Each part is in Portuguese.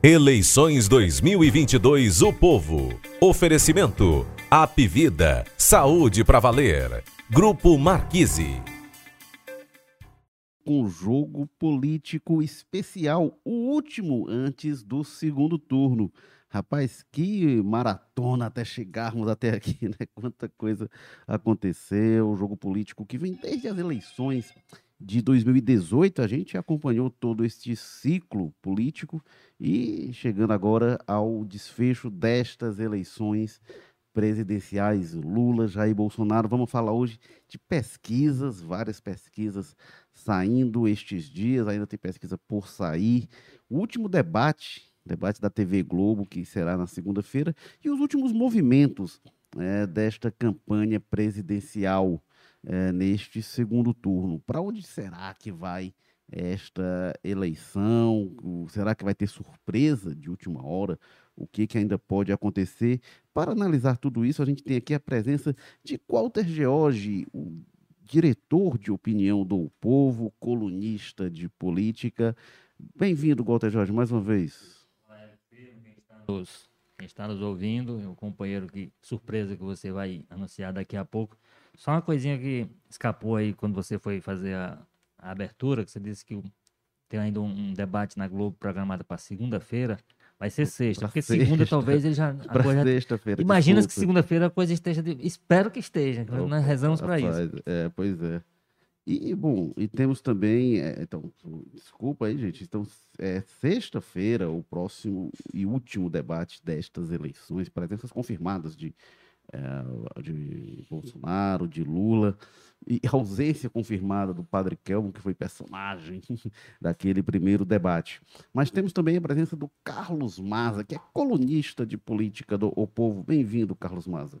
Eleições 2022 O Povo. Oferecimento. Apvida. Saúde para valer. Grupo Marquise. Um jogo político especial, o último antes do segundo turno. Rapaz, que maratona até chegarmos até aqui, né? Quanta coisa aconteceu, jogo político que vem desde as eleições de 2018, a gente acompanhou todo este ciclo político e chegando agora ao desfecho destas eleições presidenciais, Lula, Jair Bolsonaro. Vamos falar hoje de pesquisas, várias pesquisas saindo estes dias, ainda tem pesquisa por sair. O último debate, debate da TV Globo, que será na segunda-feira, e os últimos movimentos é, desta campanha presidencial é, neste segundo turno. Para onde será que vai esta eleição? Será que vai ter surpresa de última hora? O que, que ainda pode acontecer? Para analisar tudo isso, a gente tem aqui a presença de Walter George, o diretor de opinião do Povo, colunista de política. Bem-vindo, Walter Jorge, mais uma vez. Quem está nos ouvindo, o companheiro que surpresa que você vai anunciar daqui a pouco. Só uma coisinha que escapou aí quando você foi fazer a, a abertura, que você disse que tem ainda um, um debate na Globo programado para segunda-feira. Vai ser sexta, pra porque sexta. segunda talvez ele já. Para sexta-feira. Imagina que segunda-feira a coisa esteja. De... Espero que esteja, Opa, nós rezamos para isso. É, pois é. E, bom, e temos também, é, então, desculpa aí, gente, então, é sexta-feira, o próximo e último debate destas eleições, presenças confirmadas de é, de Bolsonaro, de Lula, e ausência confirmada do Padre Kelmo, que foi personagem daquele primeiro debate. Mas temos também a presença do Carlos Maza, que é colunista de política do O Povo. Bem-vindo, Carlos Maza.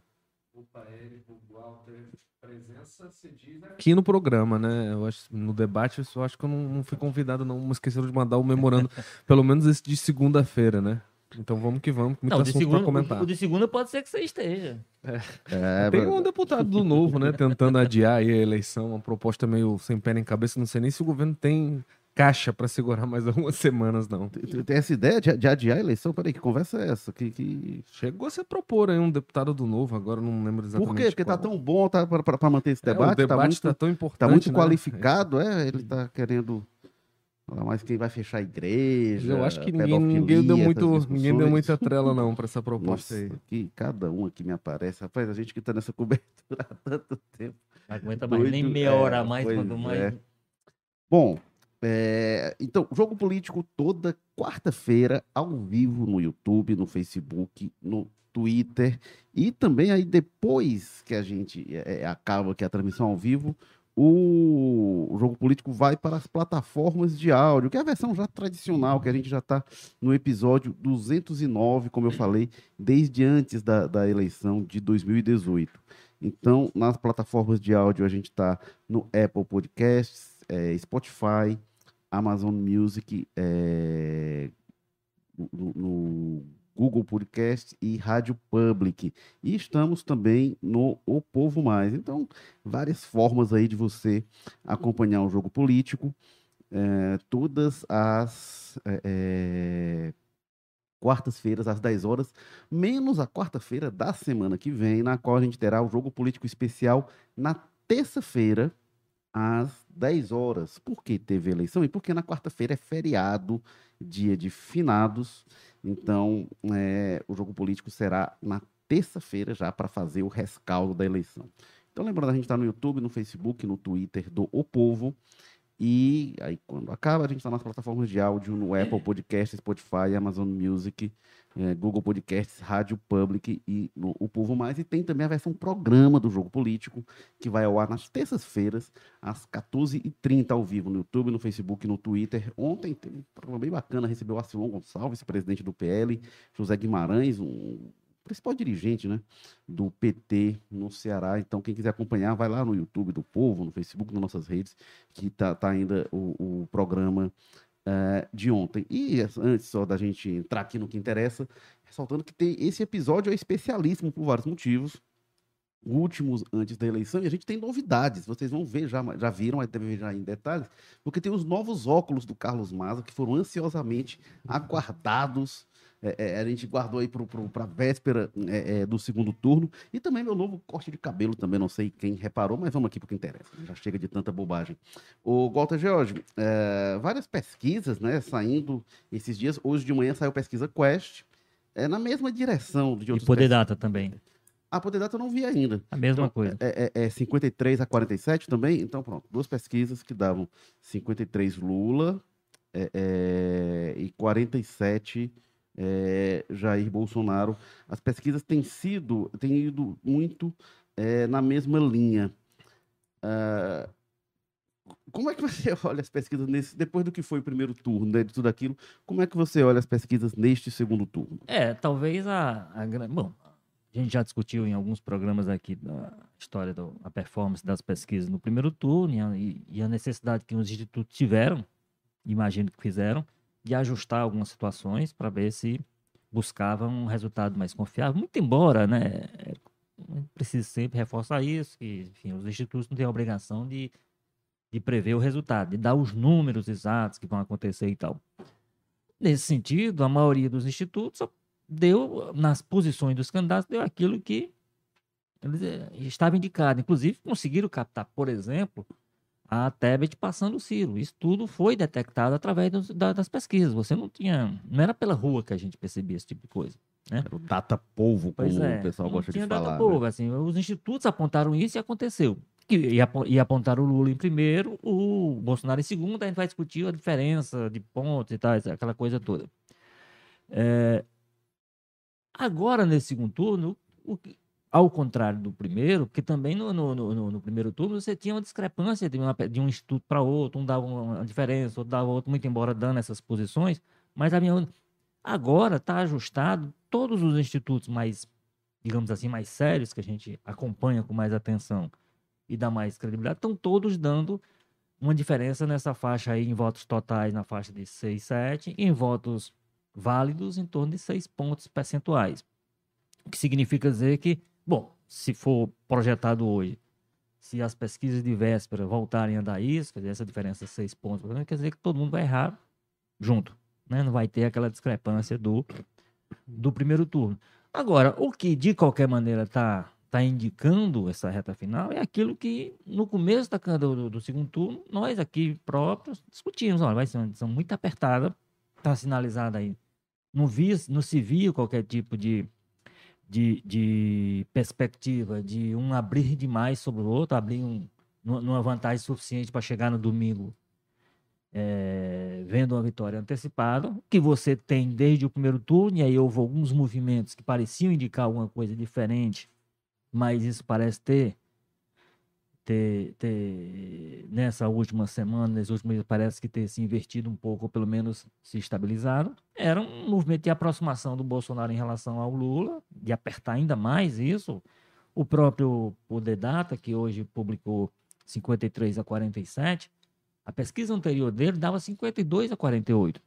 Opa, Érico, Walter, presença se diz aqui no programa, né? Eu acho, no debate, eu só acho que eu não, não fui convidado, não. Me esqueceram de mandar o memorando, pelo menos esse de segunda-feira, né? Então vamos que vamos, muito não, assunto segunda, comentar. O de segunda pode ser que você esteja. É. É, Tem um deputado do Novo, né, tentando adiar a eleição, uma proposta meio sem pé nem cabeça. Não sei nem se o governo tem caixa para segurar mais algumas semanas, não. Tem, tem essa ideia de, de, adiar a eleição? Peraí, que conversa é essa? Que, que... Chegou a se propor aí um deputado do Novo, agora não lembro exatamente. Por quê? Porque tá qual. tá tão bom tá, para manter esse debate? É, o debate tá, muito, tá tão importante. Tá muito né? qualificado, é? Ele tá querendo mas quem vai fechar a igreja. Eu acho que ninguém, ninguém deu muito, ninguém deu muita trela não para essa proposta Nossa, aí. Que cada um aqui me aparece, rapaz, a gente que está nessa cobertura há tanto tempo. Não aguenta mais doido, nem meia hora é, mais, quando mais. É. Bom, é, então, jogo político toda quarta-feira, ao vivo no YouTube, no Facebook, no Twitter. E também aí depois que a gente é, acaba aqui a transmissão ao vivo, o, jogo político vai para as plataformas de áudio, que é a versão já tradicional, que a gente já está no episódio 209, como eu falei, desde antes da, da eleição de 2018. Então, nas plataformas de áudio, a gente está no Apple Podcasts, é, Spotify, Amazon Music, é, no, no Google Podcast e Rádio Public. E estamos também no O Povo Mais. Então, várias formas aí de você acompanhar o jogo político. É, todas as é, é quartas-feiras, às 10 horas, menos a quarta-feira da semana que vem, na qual a gente terá o jogo político especial na terça-feira, às 10 horas. Por que teve eleição? E porque na quarta-feira é feriado, dia de finados. Então, é, o jogo político será na terça-feira já para fazer o rescaldo da eleição. Então, lembrando, a gente está no YouTube, no Facebook, no Twitter do O Povo. E aí, quando acaba, a gente está nas plataformas de áudio, no Apple Podcast, Spotify, Amazon Music, é, Google Podcasts, Rádio Public e no O Povo Mais. E tem também a versão programa do Jogo Político, que vai ao ar nas terças-feiras, às 14h30, ao vivo, no YouTube, no Facebook, no Twitter. Ontem teve um programa bem bacana, recebeu o Arcilon Gonçalves, presidente do PL, José Guimarães, um principal dirigente né, do PT no Ceará. Então, quem quiser acompanhar, vai lá no YouTube do Povo, no Facebook, nas nossas redes, que está tá ainda o, o programa uh, de ontem. E antes só da gente entrar aqui no que interessa, ressaltando que tem esse episódio é especialíssimo por vários motivos. últimos antes da eleição, e a gente tem novidades. Vocês vão ver, já, já viram, deve ver já em detalhes, porque tem os novos óculos do Carlos Maza, que foram ansiosamente aguardados. É, é, a gente guardou aí para a véspera é, é, do segundo turno. E também meu novo corte de cabelo, também não sei quem reparou, mas vamos aqui para o que interessa. Já chega de tanta bobagem. O Walter George, é, várias pesquisas né, saindo esses dias. Hoje de manhã saiu pesquisa Quest, é, na mesma direção de outros. E Poder Data também. A Poder Data eu não vi ainda. A mesma então, coisa. É, é, é 53 a 47 também? Então, pronto. Duas pesquisas que davam 53 Lula é, é, e 47 é, Jair Bolsonaro. As pesquisas têm sido, têm ido muito é, na mesma linha. Uh, como é que você olha as pesquisas nesse, depois do que foi o primeiro turno, né, de tudo aquilo? Como é que você olha as pesquisas neste segundo turno? É, talvez a, a bom, a gente já discutiu em alguns programas aqui da história da performance das pesquisas no primeiro turno e e a necessidade que os institutos tiveram, imagino que fizeram, de ajustar algumas situações para ver se buscavam um resultado mais confiável. Muito embora, né, preciso sempre reforçar isso, que enfim, os institutos não têm a obrigação de, de prever o resultado, de dar os números exatos que vão acontecer e tal. Nesse sentido, a maioria dos institutos deu, nas posições dos candidatos, deu aquilo que eh, estava indicado. Inclusive, conseguiram captar, por exemplo, a Tebet passando o Ciro. Isso tudo foi detectado através dos, da, das pesquisas. Você não tinha. Não era pela rua que a gente percebia esse tipo de coisa. Né? Era o data polvo, como é, o pessoal gosta de falar. Data né? polvo, assim, os institutos apontaram isso e aconteceu. E, e apontaram o Lula em primeiro, o Bolsonaro em segundo, a gente vai discutir a diferença de pontos e tal, aquela coisa toda. É, agora, nesse segundo turno, o, ao contrário do primeiro, porque também no, no, no, no primeiro turno você tinha uma discrepância de, uma, de um instituto para outro, um dava uma diferença, outro dava outro, muito embora dando essas posições, mas agora está ajustado, todos os institutos mais, digamos assim, mais sérios, que a gente acompanha com mais atenção e dá mais credibilidade, estão todos dando uma diferença nessa faixa aí, em votos totais na faixa de 6, 7, e em votos válidos em torno de 6 pontos percentuais. O que significa dizer que Bom, se for projetado hoje, se as pesquisas de véspera voltarem a dar isso, quer dizer, essa diferença de seis pontos, quer dizer que todo mundo vai errar junto. Né? Não vai ter aquela discrepância do, do primeiro turno. Agora, o que de qualquer maneira está tá indicando essa reta final é aquilo que no começo da, do, do segundo turno, nós aqui próprios discutimos. Olha, vai ser uma edição muito apertada, está sinalizada aí. Não, vi, não se viu qualquer tipo de de, de perspectiva de um abrir demais sobre o outro, abrir um, numa vantagem suficiente para chegar no domingo é, vendo uma vitória antecipada, que você tem desde o primeiro turno, e aí houve alguns movimentos que pareciam indicar alguma coisa diferente, mas isso parece ter ter, ter nessa última semana, nesses últimos meses, parece que ter se invertido um pouco, ou pelo menos se estabilizado, era um movimento de aproximação do Bolsonaro em relação ao Lula, de apertar ainda mais isso. O próprio Poder Data, que hoje publicou 53 a 47, a pesquisa anterior dele dava 52 a 48.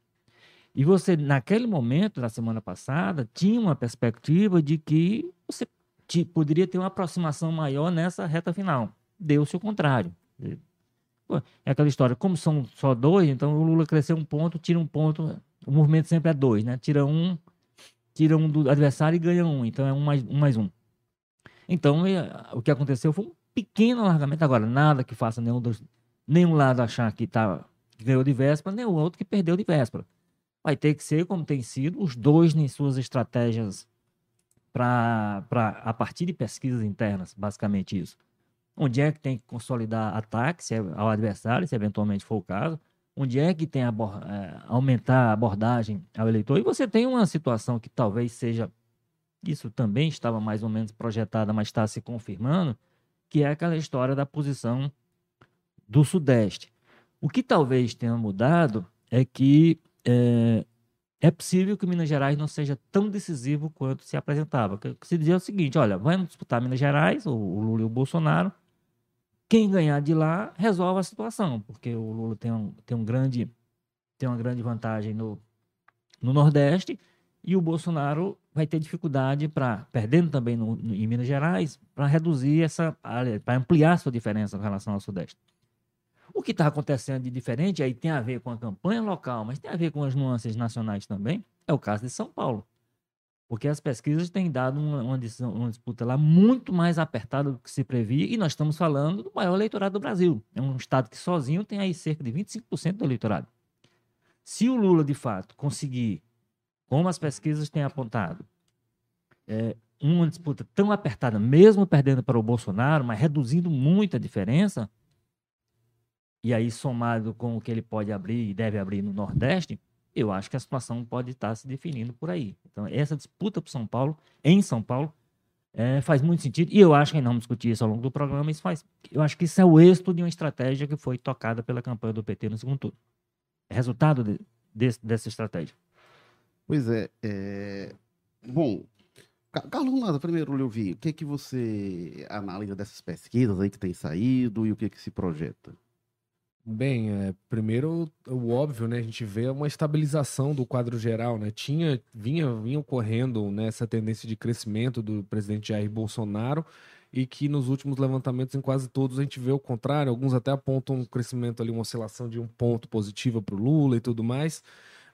E você, naquele momento, na semana passada, tinha uma perspectiva de que você poderia ter uma aproximação maior nessa reta final deu-se o contrário. É aquela história, como são só dois, então o Lula cresceu um ponto, tira um ponto, o movimento sempre é dois, né? Tira um, tira um do adversário e ganha um, então é um mais um. Mais um. Então o que aconteceu foi um pequeno alargamento. Agora, nada que faça nenhum, dos, nenhum lado achar que, tá, que ganhou de véspera, nem o outro que perdeu de véspera. Vai ter que ser, como tem sido, os dois em suas estratégias para a partir de pesquisas internas, basicamente isso onde é que tem que consolidar ataque se é ao adversário, se eventualmente for o caso, onde é que tem a, é, aumentar a abordagem ao eleitor. E você tem uma situação que talvez seja, isso também estava mais ou menos projetada, mas está se confirmando, que é aquela história da posição do Sudeste. O que talvez tenha mudado é que é, é possível que Minas Gerais não seja tão decisivo quanto se apresentava. Se dizia o seguinte: olha, vamos disputar Minas Gerais, o, o Lula e o Bolsonaro, quem ganhar de lá resolve a situação, porque o Lula tem, um, tem, um grande, tem uma grande vantagem no, no Nordeste e o Bolsonaro vai ter dificuldade para, perdendo também no, no, em Minas Gerais, para reduzir essa área, para ampliar sua diferença em relação ao Sudeste. O que está acontecendo de diferente, aí tem a ver com a campanha local, mas tem a ver com as nuances nacionais também, é o caso de São Paulo. Porque as pesquisas têm dado uma, uma, uma, disputa lá muito mais apertada do que se previa, e nós estamos falando do maior eleitorado do Brasil. É um estado que sozinho tem aí cerca de 25% do eleitorado. Se o Lula, de fato, conseguir, como as pesquisas têm apontado, é, uma disputa tão apertada, mesmo perdendo para o Bolsonaro, mas reduzindo muito a diferença, e aí somado com o que ele pode abrir e deve abrir no Nordeste, eu acho que a situação pode estar se definindo por aí. Então, essa disputa para São Paulo, em São Paulo, é, faz muito sentido. E eu acho que não discutir isso ao longo do programa, isso faz. Eu acho que isso é o êxito de uma estratégia que foi tocada pela campanha do PT no segundo turno. É resultado de, de, dessa estratégia. Pois é, é... Bom, Carlos primeiro, Leovi, o que, que você analisa dessas pesquisas aí que tem saído e o que, que se projeta? Bem, é, primeiro o óbvio, né? A gente vê uma estabilização do quadro geral, né? Tinha, vinha, vinha ocorrendo né, essa tendência de crescimento do presidente Jair Bolsonaro e que nos últimos levantamentos, em quase todos, a gente vê o contrário. Alguns até apontam um crescimento ali, uma oscilação de um ponto positivo para o Lula e tudo mais.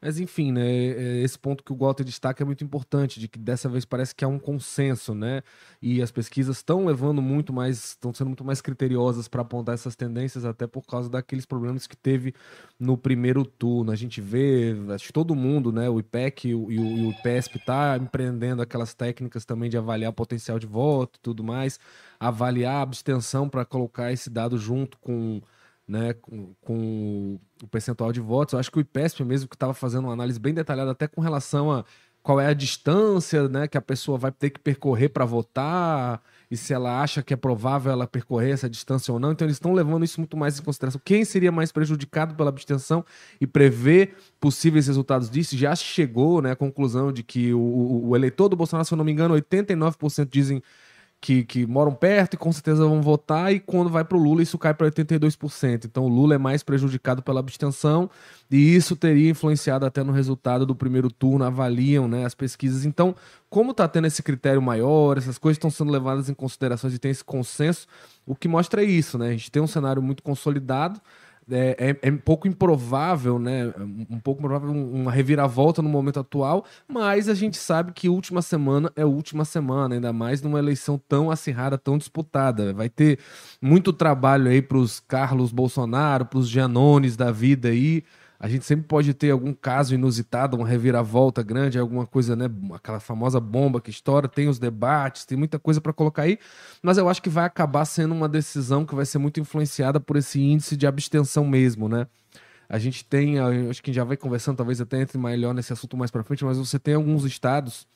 Mas enfim, né, é, esse ponto que o Walter destaca é muito importante, de que dessa vez parece que há um consenso, né? E as pesquisas estão levando muito mais, estão sendo muito mais criteriosas para apontar essas tendências, até por causa daqueles problemas que teve no primeiro turno. A gente vê, acho que todo mundo, né? O IPEC e o, e o IPESP tá empreendendo aquelas técnicas também de avaliar o potencial de voto e tudo mais, avaliar a abstenção para colocar esse dado junto com né, com, com, o percentual de votos. Eu acho que o IPESP mesmo que estava fazendo uma análise bem detalhada até com relação a qual é a distância né, que a pessoa vai ter que percorrer para votar e se ela acha que é provável ela percorrer essa distância ou não. Então eles estão levando isso muito mais em consideração. Quem seria mais prejudicado pela abstenção e prever possíveis resultados disso? Já chegou né, à conclusão de que o, o eleitor do Bolsonaro, se eu não me engano, 89% dizem que, que moram perto e com certeza vão votar, e quando vai para o Lula isso cai para 82%. Então o Lula é mais prejudicado pela abstenção e isso teria influenciado até no resultado do primeiro turno, avaliam né, as pesquisas. Então, como está tendo esse critério maior, essas coisas estão sendo levadas em consideração e tem esse consenso, o que mostra é isso, né? A gente tem um cenário muito consolidado, é, é, é, um pouco improvável, né? Um pouco improvável uma reviravolta no momento atual, mas a gente sabe que última semana é última semana, ainda mais numa eleição tão acirrada, tão disputada. Vai ter muito trabalho aí para os Carlos Bolsonaro, para os Gianones da vida aí a gente sempre pode ter algum caso inusitado, uma reviravolta grande, alguma coisa, né? Aquela famosa bomba que estoura, tem os debates, tem muita coisa para colocar aí, mas eu acho que vai acabar sendo uma decisão que vai ser muito influenciada por esse índice de abstenção mesmo, né? A gente tem, acho que já vai conversando, talvez até entre melhor nesse assunto mais para frente, mas você tem alguns estados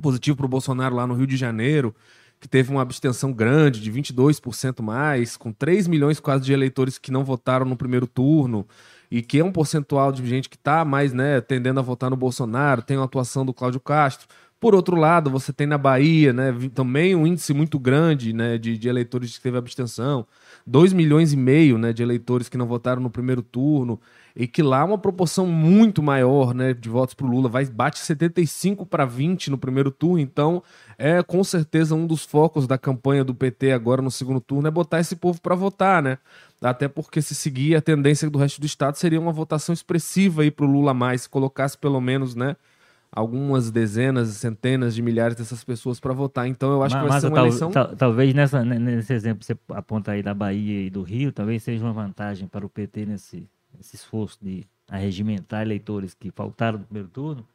positivo para o Bolsonaro lá no Rio de Janeiro, que teve uma abstenção grande de 22% mais, com 3 milhões quase de eleitores que não votaram no primeiro turno e que é um percentual de gente que está mais né, tendendo a votar no Bolsonaro, tem a atuação do Cláudio Castro. Por outro lado, você tem na Bahia né, também um índice muito grande né, de, de eleitores que teve abstenção, 2 milhões e meio né, de eleitores que não votaram no primeiro turno, e que lá uma proporção muito maior né, de votos para o Lula, vai bate 75 para 20 no primeiro turno, então é com certeza um dos focos da campanha do PT agora no segundo turno é botar esse povo para votar, né? Até porque se seguir a tendência do resto do estado seria uma votação expressiva para o Lula mais, se colocasse pelo menos, né? Algumas dezenas, centenas de milhares dessas pessoas para votar. Então eu acho mas, que vai ser uma tal, eleição... Tal, talvez nessa, nesse exemplo que você aponta aí da Bahia e do Rio, talvez seja uma vantagem para o PT nesse, nesse esforço de arregimentar eleitores que faltaram no primeiro turno,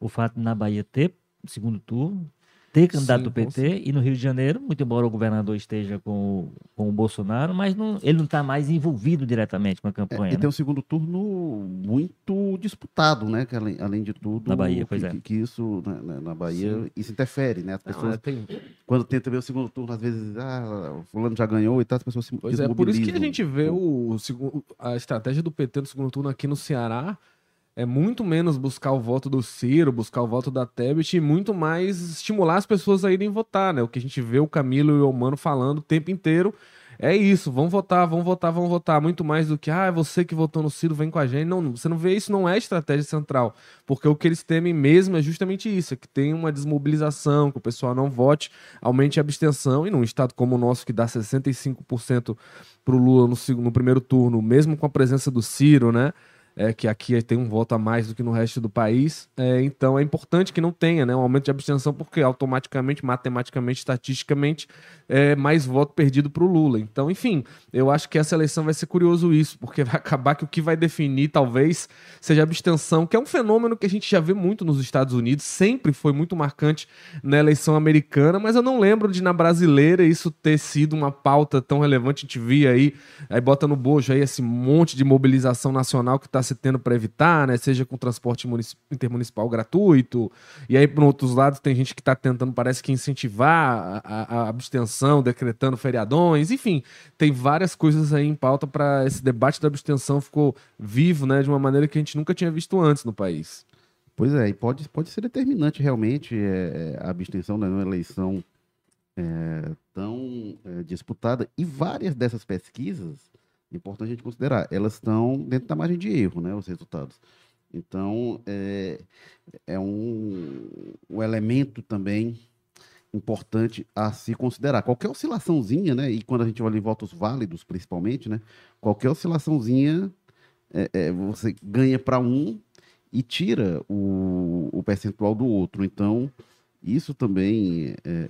o fato de na Bahia ter segundo turno, ter candidato Sim, do PT e no Rio de Janeiro, muito embora o governador esteja com o, com o Bolsonaro, mas não, ele não está mais envolvido diretamente com a campanha. É, e né? tem um segundo turno muito disputado, né? Que além, além de tudo. Na Bahia, pois que, é. Que isso, na, né, na Bahia, Sim. isso interfere, né? As pessoas, não, é, tem... quando tenta ver o segundo turno, às vezes, ah, o fulano já ganhou e tal, as pessoas se Pois é, por isso que a gente vê o, o, a estratégia do PT no segundo turno aqui no Ceará é muito menos buscar o voto do Ciro, buscar o voto da Tebet e muito mais estimular as pessoas a irem votar, né? O que a gente vê o Camilo e o Mano falando o tempo inteiro é isso, vamos votar, vamos votar, vamos votar. Muito mais do que, ah, é você que votou no Ciro, vem com a gente. Não, você não vê isso, não é estratégia central. Porque o que eles temem mesmo é justamente isso: é que tem uma desmobilização, que o pessoal não vote, aumente a abstenção. E num estado como o nosso, que dá 65% pro Lula no, no primeiro turno, mesmo com a presença do Ciro, né? É, que aqui tem um voto a mais do que no resto do país. É, então é importante que não tenha né, um aumento de abstenção, porque automaticamente, matematicamente, estatisticamente, é mais voto perdido para o Lula. Então, enfim, eu acho que essa eleição vai ser curioso isso, porque vai acabar que o que vai definir talvez seja a abstenção, que é um fenômeno que a gente já vê muito nos Estados Unidos, sempre foi muito marcante na eleição americana, mas eu não lembro de na brasileira isso ter sido uma pauta tão relevante. A gente via aí, aí bota no bojo aí esse monte de mobilização nacional que está se tendo para evitar, né? Seja com transporte intermunicipal gratuito. E aí, por outros lados, tem gente que está tentando, parece que, incentivar a, a, abstenção, decretando feriadões. Enfim, tem várias coisas aí em pauta para esse debate da abstenção ficou vivo, né? De uma maneira que a gente nunca tinha visto antes no país. Pois é, e pode, pode ser determinante realmente é, a abstenção numa eleição é, tão é, disputada. E várias dessas pesquisas importante a gente considerar, elas estão dentro da margem de erro, né, os resultados. Então, é, é um, um elemento também importante a se considerar. Qualquer oscilaçãozinha, né, e quando a gente olha em votos válidos, principalmente, né, qualquer oscilaçãozinha é, é, você ganha para um e tira o, o percentual do outro. Então, isso também é,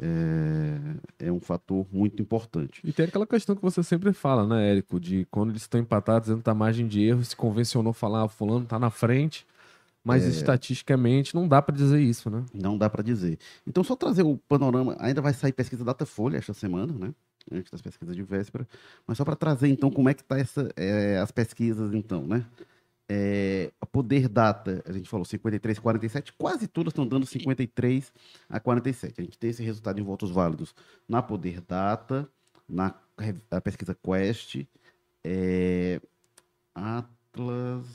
é, é, um fator muito importante. E tem aquela questão que você sempre fala, né, Érico, de quando eles estão empatados dentro da margem de erro, se convencionou falar, ah, fulano está na frente, mas é... estatisticamente não dá para dizer isso, né? Não dá para dizer. Então, só trazer o panorama, ainda vai sair pesquisa Datafolha esta semana, né? Antes das pesquisas de véspera, mas só para trazer então como é que tá essa, é, as pesquisas então, né? É, Poder Data, a gente falou 53, 47, quase todas estão dando 53 a 47. A gente tem esse resultado em votos válidos na Poder Data, na pesquisa Quest, é, Atlas,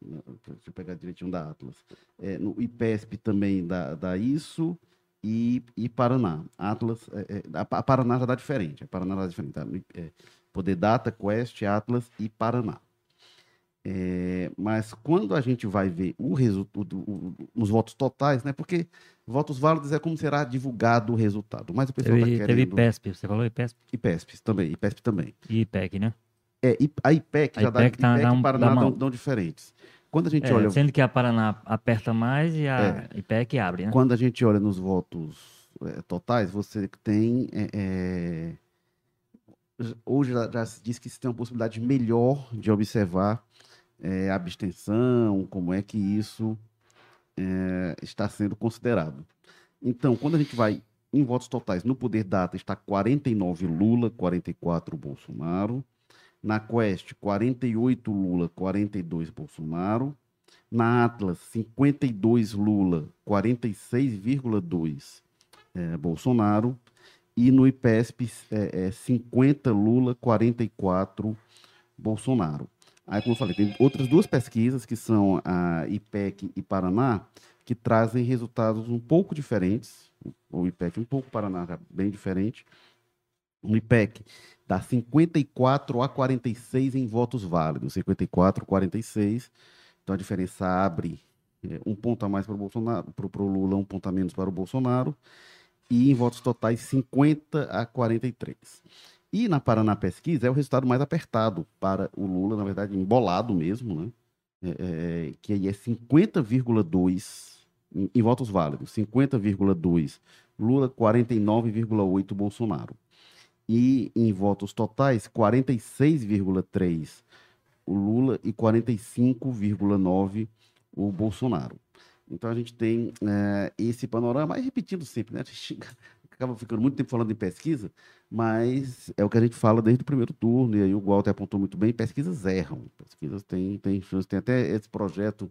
deixa eu pegar direitinho da Atlas, é, no IPESP também dá, dá isso, e, e Paraná. Atlas, é, é a Paraná já dá diferente, a Paraná dá diferente, tá? É, Poder Data, Quest, Atlas e Paraná. É, mas quando a gente vai ver o resultado, os votos totais, né? Porque votos válidos é como será divulgado o resultado. Mas o pessoal teve, tá querendo... Teve IPESP, você falou IPESP? IPESP também, IPESP também. E IPEC, né? É, a IPEC a já IPEC dá, tá, IPEC um, e Paraná dão, dão, diferentes. Quando a gente é, olha... Sendo que a Paraná aperta mais e a é, IPEC abre, né? Quando a gente olha nos votos é, totais, você tem... É, é, hoje já, já se diz que se tem uma possibilidade melhor de observar é, abstenção, como é que isso é, está sendo considerado. Então, quando a gente vai em votos totais, no Poder Data está 49 Lula, 44 Bolsonaro. Na Quest, 48 Lula, 42 Bolsonaro. Na Atlas, 52 Lula, 46,2 é, Bolsonaro. E no IPESP, é, é, 50 Lula, 44 Bolsonaro. Aí, como eu falei, tem outras duas pesquisas, que são a IPEC e Paraná, que trazem resultados um pouco diferentes. O IPEC um pouco, o Paraná bem diferente. O IPEC dá 54 a 46 em votos válidos, 54 a 46. Então a diferença abre é, um ponto a mais para o Bolsonaro, para o Lula, um ponto a menos para o Bolsonaro. E em votos totais, 50 a 43. E na Paraná Pesquisa é o resultado mais apertado para o Lula, na verdade, embolado mesmo, né? É, é, que aí é 50,2 em, em, votos válidos, 50,2 Lula, 49,8 Bolsonaro. E em votos totais, 46,3 o Lula e 45,9 o Bolsonaro. Então a gente tem é, esse panorama, e repetindo sempre, né? Acaba ficando muito tempo falando em pesquisa, mas é o que a gente fala desde o primeiro turno, e aí o Walter apontou muito bem, pesquisas erram, pesquisas têm, têm chance, tem até esse projeto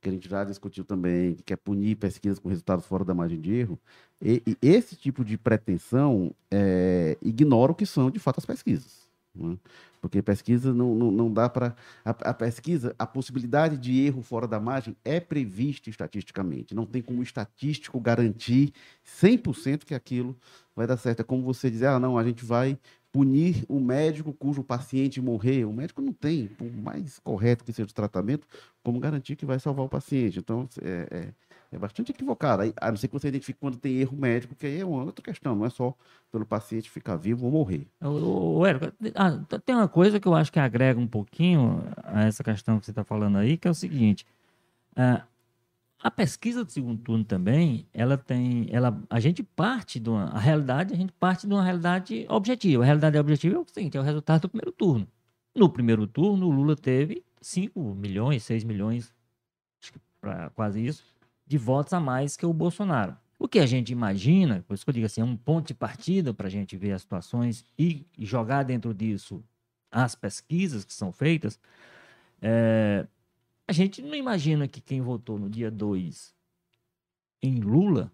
que a gente já discutiu também, que quer punir pesquisas com resultados fora da margem de erro, e, e esse tipo de pretensão é, ignora o que são de fato as pesquisas. Né? Porque pesquisa não, não, não dá para. A, a, pesquisa, a possibilidade de erro fora da margem é prevista estatisticamente. Não tem como estatístico garantir 100% que aquilo vai dar certo. É como você dizer, ah, não, a gente vai punir o médico cujo paciente morrer. O médico não tem, por mais correto que seja o tratamento, como garantir que vai salvar o paciente. Então, é, é, é bastante equivocado. Aí, a não ser que você identifique quando tem erro médico, que aí é uma outra questão, não é só pelo paciente ficar vivo ou morrer. O, o, Érico, tem uma coisa que eu acho que agrega um pouquinho a essa questão que você está falando aí, que é o seguinte. ah, a pesquisa do segundo turno também, ela tem, ela, a gente parte de uma, a realidade, a gente parte de uma realidade objetiva. A realidade objetiva é o seguinte, é o resultado do primeiro turno. No primeiro turno, o Lula teve 5 milhões, 6 milhões, acho que pra quase isso, de votos a mais que o Bolsonaro. O que a gente imagina, por isso que eu digo assim, é um ponto de partida para a gente ver as situações e, jogar dentro disso as pesquisas que são feitas. é, a gente não imagina que quem votou no dia 2 em Lula,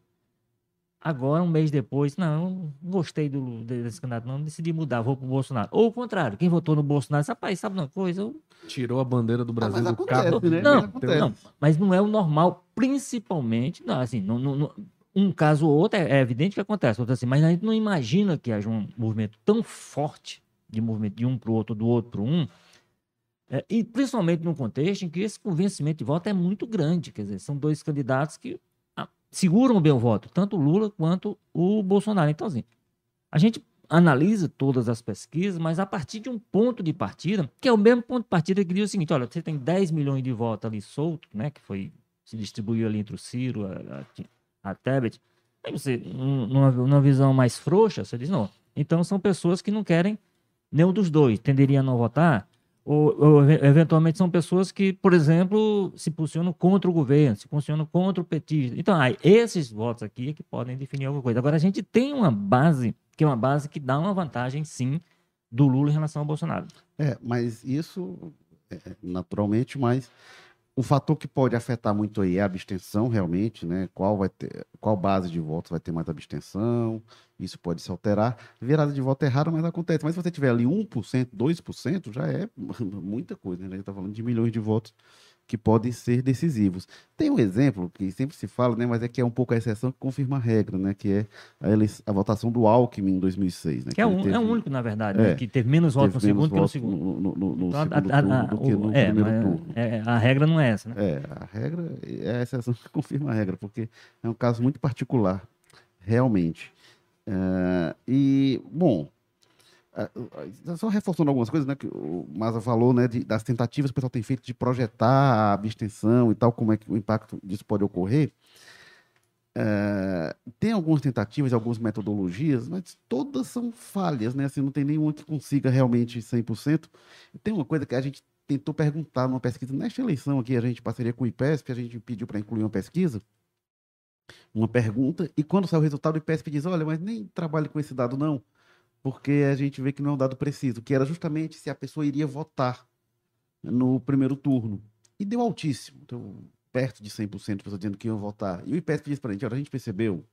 agora, um mês depois, não, não gostei do, desse candidato, não, decidi mudar, vou pro Bolsonaro. Ou o contrário, quem votou no Bolsonaro, rapaz, sabe uma coisa? Eu Tirou a bandeira do Brasil mas do acontece, carro. né? não, Mas acontece. não, mas não é o normal, principalmente, não, assim, não, não- não- um caso ou outro é, é evidente que acontece, outro assim, mas a gente não imagina que haja um movimento tão forte de movimento de um para o outro, do outro para um, é, e principalmente num contexto em que esse convencimento de voto é muito grande, quer dizer, são dois candidatos que ah, seguram bem o voto, tanto o Lula quanto o Bolsonaro. Então, assim, a gente analisa todas as pesquisas, mas a partir de um ponto de partida, que é o mesmo ponto de partida que diz o seguinte, olha, você tem 10 milhões de votos ali solto, né, que foi, se distribuiu ali entre o Ciro, a, a, a Tebet, aí você, num- numa, numa visão mais frouxa, você diz, não, então são pessoas que não querem nenhum dos dois, tenderiam a não votar, ou, ou, ev- eventualmente são pessoas que, por exemplo, se posicionam contra o governo, se posicionam contra o petista. Então, aí, esses votos aqui é que podem definir alguma coisa. Agora, a gente tem uma base, que é uma base que dá uma vantagem, sim, do Lula em relação ao Bolsonaro. É, mas isso, é, naturalmente, mas o fator que pode afetar muito aí é a abstenção, realmente, né? Qual vai ter, qual base de votos vai ter mais abstenção, isso pode se alterar. Virada de voto é raro, mas acontece. Mas se você tiver ali 1%, 2%, já é muita coisa, né? A gente tá falando de milhões de votos que podem ser decisivos. Tem um exemplo que sempre se fala, né, mas é que é um pouco a exceção que confirma a regra, né, que é a, eleição- a votação do Alckmin em 2006, né? Que é, ele um, teve- é o único, na verdade, né, É, que teve menos votos no segundo que no segundo. no, no- no- no Então, a- segundo a- a- turno do que no é, primeiro turno. é, a regra não é essa, né? É, a regra é a exceção que confirma a regra, porque é um caso muito particular, realmente. É, e, bom, é, é, só reforçando algumas coisas, né, que o Maza falou, né, de- das tentativas que o pessoal tem feito de projetar a abstenção e tal, como é que o impacto disso pode ocorrer. É, tem algumas tentativas, algumas metodologias, mas todas são falhas, né? Assim, não tem nenhuma que consiga realmente 100%. E tem uma coisa que a gente tentou perguntar numa pesquisa, nesta eleição aqui, a gente parceria com o IPESP, a gente pediu para incluir uma pesquisa, uma pergunta, e quando saiu o resultado, o IPESP diz, olha, mas nem trabalhe com esse dado não, porque a gente vê que não é um dado preciso, que era justamente se a pessoa iria votar no primeiro turno. E deu altíssimo, então, perto de 100% de pessoas dizendo que iam votar. E o IPESP disse para a gente, olha, a gente percebeu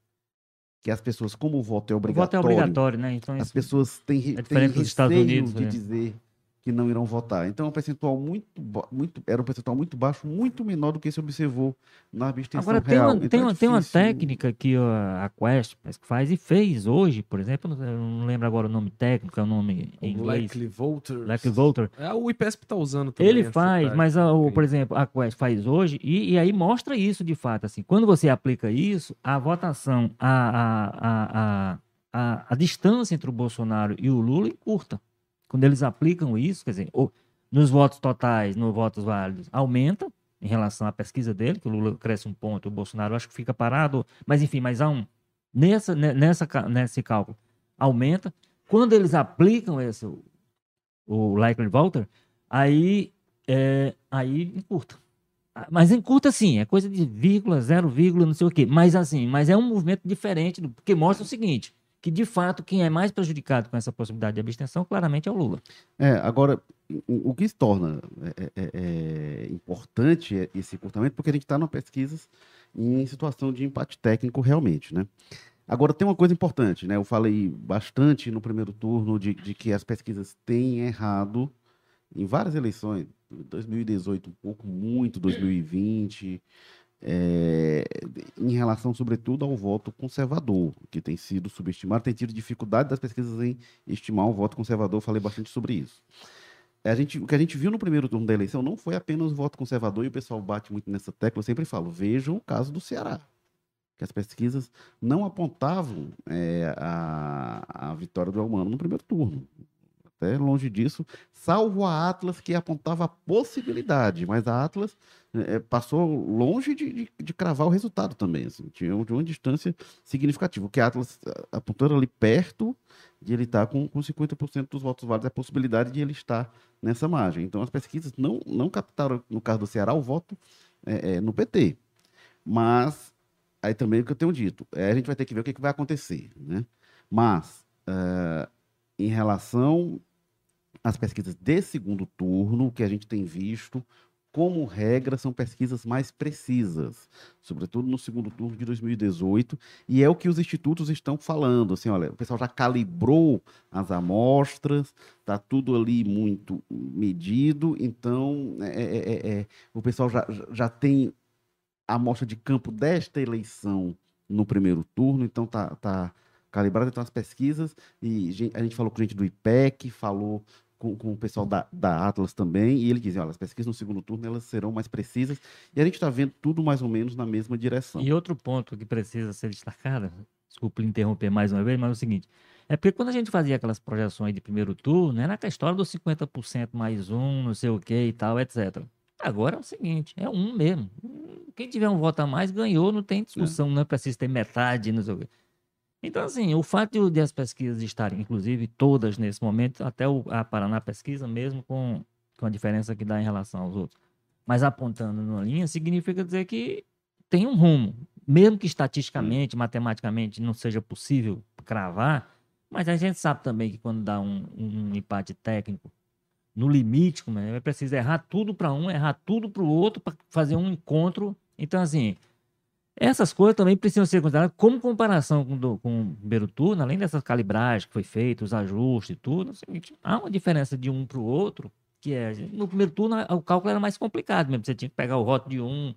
que as pessoas, como o voto é O voto é obrigatório, obrigatório, né? Então, as pessoas têm, é têm receio Unidos, de né? dizer que não irão votar. Então, é um percentual muito, muito era um percentual muito baixo, muito menor do que se observou na abstenção Agora, tem real. uma, Então, tem é uma, tem uma técnica que a Quest que faz e fez hoje, por exemplo, eu não- lembro agora o nome técnico, é o nome em inglês. Likely Voters. Likely Voter. É, o IPESP tá usando também. Ele faz, mas a- o, por exemplo, a Quest faz hoje e, e aí mostra isso de fato. Assim, quando você aplica isso, a votação, a, a, a, a, a, a distância entre o Bolsonaro e o Lula encurta. Quando eles aplicam isso, quer dizer, o- nos votos totais, nos votos válidos, aumenta em relação à pesquisa dele, que o Lula cresce um ponto, o Bolsonaro acho que fica parado, mas enfim, mas há um nessa, ne- nessa, nesse cálculo aumenta. Quando eles aplicam esse, o, o likely voter, aí, é, aí encurta. Ah, Mas encurta sim, é coisa de vírgula, zero vírgula, não sei o quê. Mas assim, mas é um movimento diferente, do- porque mostra o seguinte, que de fato quem é mais prejudicado com essa possibilidade de abstenção claramente é o Lula. É, agora, o, que se torna é, é, é, importante é esse encurtamento, porque a gente está numa pesquisa em situação de empate técnico realmente, né? Agora, tem uma coisa importante, né? Eu falei bastante no primeiro turno de, de que as pesquisas têm errado em várias eleições, 2018 um pouco, muito, 2020, é, em relação, sobretudo, ao voto conservador, que tem sido subestimado, tem tido dificuldade das pesquisas em estimar o voto conservador, falei bastante sobre isso. A gente, o que a gente viu no primeiro turno da eleição não foi apenas o voto conservador, e o pessoal bate muito nessa tecla, eu sempre falo, vejam o caso do Ceará, que as pesquisas não apontavam é, a, a vitória do Elmano no primeiro turno até longe disso, salvo a Atlas que apontava a possibilidade, mas a Atlas é, passou longe de, de, de, cravar o resultado também, assim, tinha de uma distância significativa, o que a Atlas apontando ali perto de ele estar com, com 50% dos votos válidos, a possibilidade de ele estar nessa margem. Então as pesquisas não, não captaram, no caso do Ceará, o voto é, é, no PT, mas aí também o que eu tenho dito, é, a gente vai ter que ver o que, que vai acontecer, né? Mas uh, em relação as pesquisas de segundo turno, que a gente tem visto, como regra, são pesquisas mais precisas, sobretudo no segundo turno de 2018, e é o que os institutos estão falando. Assim, olha, o pessoal já calibrou as amostras, está tudo ali muito medido, então é, é, é, é, o pessoal já, já tem a amostra de campo desta eleição no primeiro turno, então tá, tá calibrado. Então, as pesquisas, e a gente falou com gente do IPEC, falou com, com o pessoal da, da Atlas também, e ele dizia, olha, as pesquisas no segundo turno elas serão mais precisas, e a gente está vendo tudo mais ou menos na mesma direção. E outro ponto que precisa ser destacado, desculpe interromper mais uma vez, mas é o seguinte, é porque quando a gente fazia aquelas projeções de primeiro turno, era aquela história dos 50% mais um, não sei o que e tal, etc. Agora é o seguinte, é um mesmo. Quem tiver um voto a mais ganhou, não tem discussão, é. não é preciso ter metade, não sei o quê. Então, assim, o fato de as pesquisas estarem, inclusive todas nesse momento, até o, a Paraná Pesquisa, mesmo com, com a diferença que dá em relação aos outros, mas apontando numa linha, significa dizer que tem um rumo. Mesmo que estatisticamente, matematicamente não seja possível cravar, mas a gente sabe também que quando dá um, um empate técnico, no limite, como é, é preciso errar tudo para um, errar tudo para o outro, para fazer um encontro. Então, assim, essas coisas também precisam ser consideradas como comparação com, do, com o primeiro turno, além dessas calibragens que foi feita, os ajustes e tudo. Assim, há uma diferença de um para o outro, que é. No primeiro turno, o cálculo era mais complicado mesmo. Você tinha que pegar o voto de um,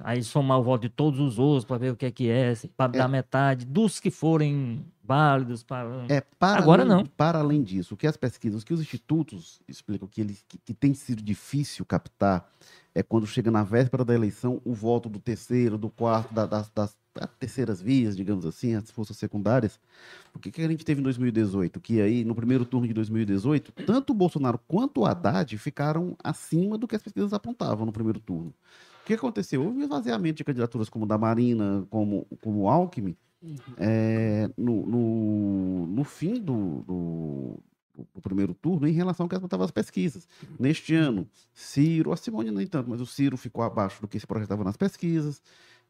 aí somar o voto de todos os outros para ver o que é que é, para é. dar metade dos que forem válidos. Para... É, para Agora além, não. Para além disso, o que as pesquisas, o que os institutos explicam que, eles, que, que tem sido difícil captar é quando chega na véspera da eleição o voto do terceiro, do quarto, da, das, das, das, terceiras vias, digamos assim, as forças secundárias. O que, que a gente teve em 2018? Que aí, no primeiro turno de 2018, tanto o Bolsonaro quanto o Haddad ficaram acima do que as pesquisas apontavam no primeiro turno. O que aconteceu? Houve um esvaziamento de candidaturas como da Marina, como, como o Alckmin, uhum. é, no, no, no, fim do, do o primeiro turno em relação ao que apontavam as pesquisas. Neste ano, Ciro, a Simone nem tanto, mas o Ciro ficou abaixo do que se projetava nas pesquisas.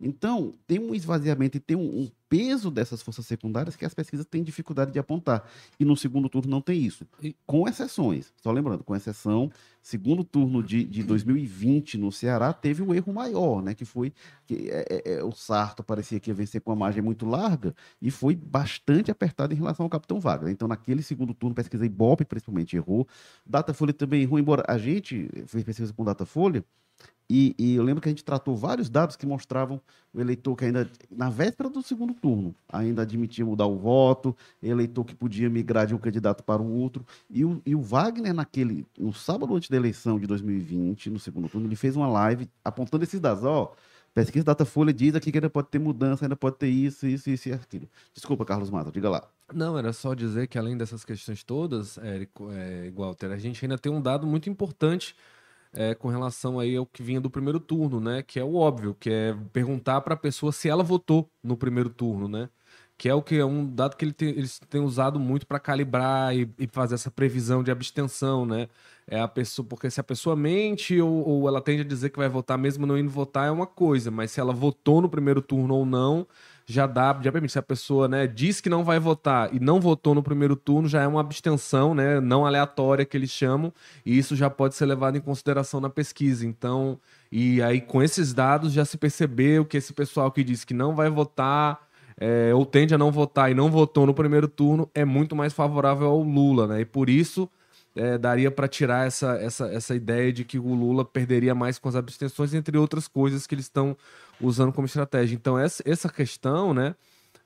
Então, tem um esvaziamento e tem um, um, peso dessas forças secundárias que as pesquisas têm dificuldade de apontar. E no segundo turno não tem isso. Com exceções. Só lembrando, com exceção, segundo turno de, de 2020 no Ceará teve o um erro maior, né? Que foi que é, é, é, o Sarto parecia que ia vencer com uma margem muito larga e foi bastante apertado em relação ao Capitão Wagner. Então, naquele segundo turno, pesquisa Ibope principalmente errou. Datafolha também errou, embora a gente fez pesquisa com Datafolha e, e, eu lembro que a gente tratou vários dados que mostravam o eleitor que ainda, na véspera do segundo turno, ainda admitia mudar o voto, eleitor que podia migrar de um candidato para o outro. E o, e o Wagner, naquele, no sábado antes da eleição de 2020, no segundo turno, ele fez uma live apontando esses dados. Ó, pesquisa Datafolha diz aqui que ainda pode ter mudança, ainda pode ter isso, isso, isso e aquilo. Desculpa, Carlos Mata, diga lá. Não, era só dizer que além dessas questões todas, Érico, é, Walter, a gente ainda tem um dado muito importante é, com relação aí ao que vinha do primeiro turno, né? Que é o óbvio, que é perguntar para a pessoa se ela votou no primeiro turno, né? Que é o que é um dado que ele tem, eles têm usado muito para calibrar e, e, fazer essa previsão de abstenção, né? É a pessoa, porque se a pessoa mente ou, ou ela tende a dizer que vai votar mesmo não indo votar é uma coisa, mas se ela votou no primeiro turno ou não, já dá, já permite. Se a pessoa né, diz que não vai votar e não votou no primeiro turno, já é uma abstenção, né, não aleatória que eles chamam, e isso já pode ser levado em consideração na pesquisa. Então, e aí com esses dados já se percebeu que esse pessoal que diz que não vai votar é, ou tende a não votar e não votou no primeiro turno é muito mais favorável ao Lula, né? E por isso é, daria para tirar essa, essa, essa ideia de que o Lula perderia mais com as abstenções, entre outras coisas que eles estão usando como estratégia. Então, essa, essa questão, né,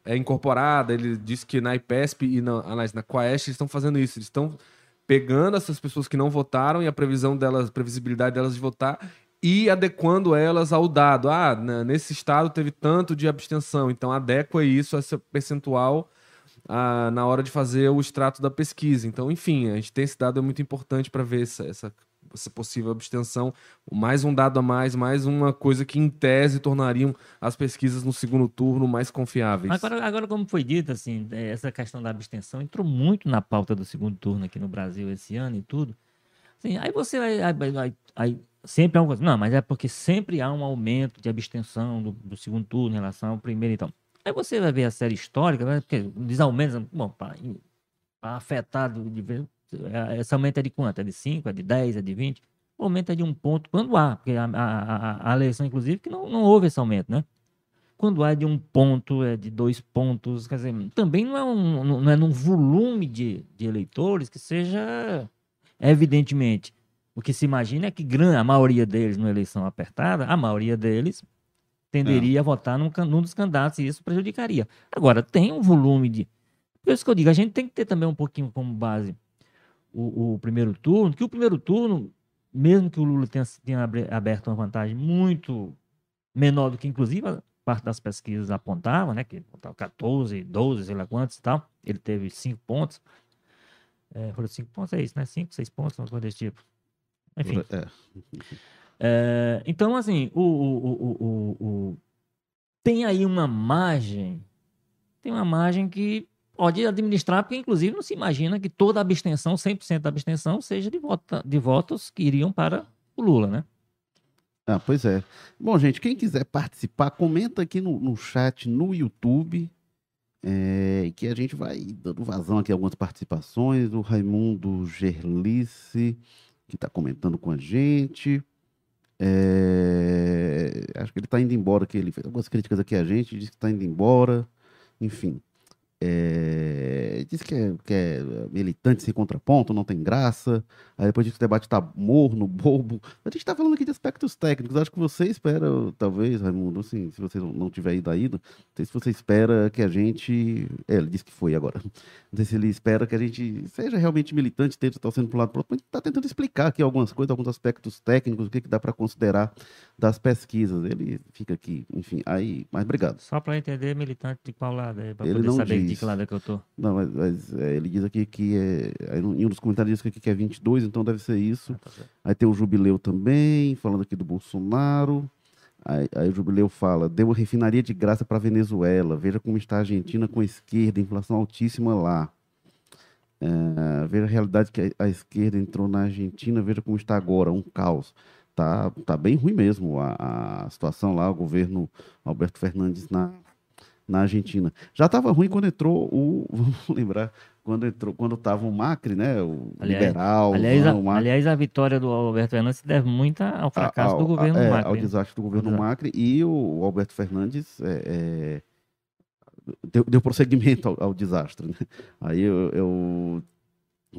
é incorporada. Ele disse que na IPESP e na, aliás, na Quaest eles estão fazendo isso. Eles estão pegando essas pessoas que não votaram e a previsão delas, previsibilidade delas de votar e adequando elas ao dado. Ah, nesse estado teve tanto de abstenção, então adequa isso a esse percentual ah, na hora de fazer o extrato da pesquisa. Então, enfim, a gente tem esse dado é muito importante para ver essa, essa, essa, possível abstenção. Mais um dado a mais, mais uma coisa que, em tese, tornariam as pesquisas no segundo turno mais confiáveis. Agora, agora como foi dito, assim, é, essa questão da abstenção entrou muito na pauta do segundo turno aqui no Brasil esse ano e tudo. Assim, aí você vai, aí, aí, sempre há coisa. Não, mas é porque sempre há um aumento de abstenção do, do segundo turno em relação ao primeiro, então. Aí você vai ver a série histórica, né, porque desaumenta, bom, para afetar de vez. Esse aumento é de quanto? É de 5, é de 10, é de 20? O aumento é de um ponto quando há, porque a, a, a, eleição, inclusive, que não, não houve esse aumento, né? Quando há de um ponto, é de dois pontos, quer dizer, também não é, um, não é num volume de, de eleitores que seja, evidentemente, o que se imagina é que a maioria deles, numa eleição apertada, a maioria deles tenderia é. a votar num, num, dos candidatos e isso prejudicaria. Agora, tem um volume de. Por isso que eu digo, a gente tem que ter também um pouquinho como base o, o primeiro turno, que o primeiro turno, mesmo que o Lula tenha, tenha aberto uma vantagem muito menor do que, inclusive, a parte das pesquisas apontava, né? Que apontava 14, 12, sei lá quantos e tal. Ele teve 5 pontos. É, foram 5 pontos, é isso, né? 5, 6 pontos, uma coisa desse tipo. Enfim. É. É, então, assim, o, o, o, tem aí uma margem, tem uma margem que pode administrar, porque inclusive não se imagina que toda a abstenção, 100% da abstenção, seja de, vota, de votos que iriam para o Lula, né? Ah, pois é. Bom, gente, quem quiser participar, comenta aqui no, no chat no YouTube, é, que a gente vai dando vazão aqui algumas participações. O Raimundo Gerlice, que está comentando com a gente. É, acho que ele está indo embora, que ele fez algumas críticas aqui a gente, disse que está indo embora. Enfim, é, diz que é, que é, militante sem contraponto, não tem graça. Aí depois diz que o debate está morno, bobo. A gente está falando aqui de aspectos técnicos. Acho que você espera, talvez, Raimundo, assim, se você não tiver ido ainda, não sei se você espera que a gente. É, ele disse que foi agora. Não sei se ele espera que a gente seja realmente militante, esteja torcendo para um lado para outro. Mas está tentando explicar aqui algumas coisas, alguns aspectos técnicos, o que, que dá para considerar das pesquisas. Ele fica aqui, enfim. Aí, mas obrigado. Só para entender, militante de qual lado é, para poder não saber diz. de que lado é que eu tô. Não, mas, mas é, ele diz aqui que é. Em um dos comentários diz aqui que é 22, então deve ser isso. Ah, tá aí tem o Jubileu também, falando aqui do Bolsonaro. Aí, aí, o Jubileu fala: deu refinaria de graça para Venezuela. Veja como está a Argentina com a esquerda, inflação altíssima lá. É, veja a realidade que a, a, esquerda entrou na Argentina, veja como está agora, um caos. Tá, tá bem ruim mesmo a, a situação lá, o governo Alberto Fernandes na, na Argentina. Já estava ruim quando entrou o. Vamos lembrar, quando entrou, quando estava o Macri, né? O aliás, liberal. Aliás, a, Macri. aliás, a vitória do Alberto Fernandes se deve muito ao fracasso a, ao, do governo é, Macri. Ao desastre do governo Macri. E o Alberto Fernandes é, é, deu, deu, prosseguimento ao, ao desastre. Né? Aí eu, eu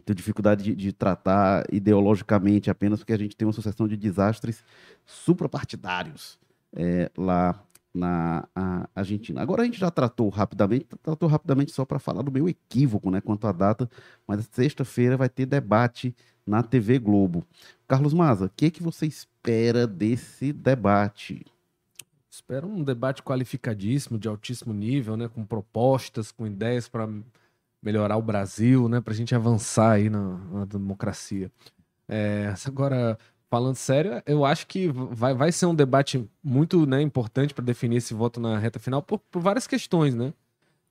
tenho dificuldade de, de, tratar ideologicamente apenas porque a gente tem uma sucessão de desastres suprapartidários é, lá na Argentina. Agora a gente já tratou rapidamente, tratou rapidamente só para falar do meu equívoco, né, quanto à data, mas sexta-feira vai ter debate na TV Globo. Carlos Maza, o que que você espera desse debate? Espero um debate qualificadíssimo, de altíssimo nível, né, com propostas, com ideias para melhorar o Brasil, né, para a gente avançar aí na, na democracia. É, agora, falando sério, eu acho que vai, vai ser um debate muito né, importante para definir esse voto na reta final por, por, várias questões, né?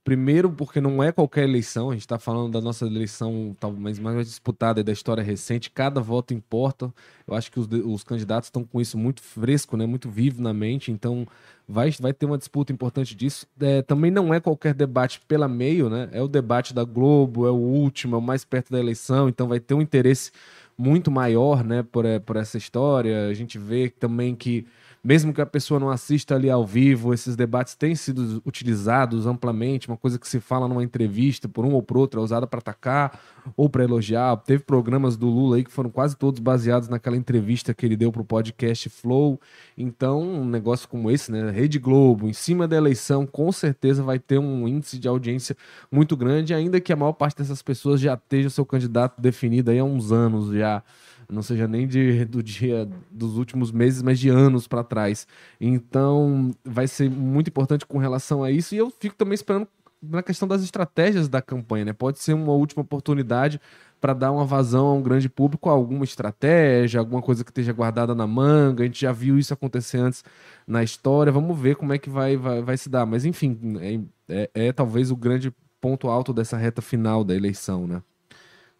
Primeiro, porque não é qualquer eleição, a gente está falando da nossa eleição talvez mais disputada da história recente, cada voto importa. Eu acho que os, os candidatos estão com isso muito fresco, né, muito vivo na mente, então vai, vai ter uma disputa importante disso. É, também não é qualquer debate pela meio, né? É o debate da Globo, é o último, é o mais perto da eleição, então vai ter um interesse muito maior, né, por, eh, por essa história. A gente vê também que mesmo que a pessoa não assista ali ao vivo, esses debates têm sido utilizados amplamente, uma coisa que se fala numa entrevista por um ou por outro é usada para atacar ou para elogiar. Teve programas do Lula aí que foram quase todos baseados naquela entrevista que ele deu para o podcast Flow. Então, um negócio como esse, né, Rede Globo, em cima da eleição, com certeza vai ter um índice de audiência muito grande, ainda que a maior parte dessas pessoas já esteja o seu candidato definido aí há uns anos já não seja nem de, do dia dos últimos meses, mas de anos para trás. Então, vai ser muito importante com relação a isso. E eu fico também esperando na questão das estratégias da campanha, né? Pode ser uma última oportunidade para dar uma vazão a um grande público, alguma estratégia, alguma coisa que esteja guardada na manga. A gente já viu isso acontecer antes na história. Vamos ver como é que vai, vai, vai se dar. Mas, enfim, é, é, é talvez o grande ponto alto dessa reta final da eleição, né?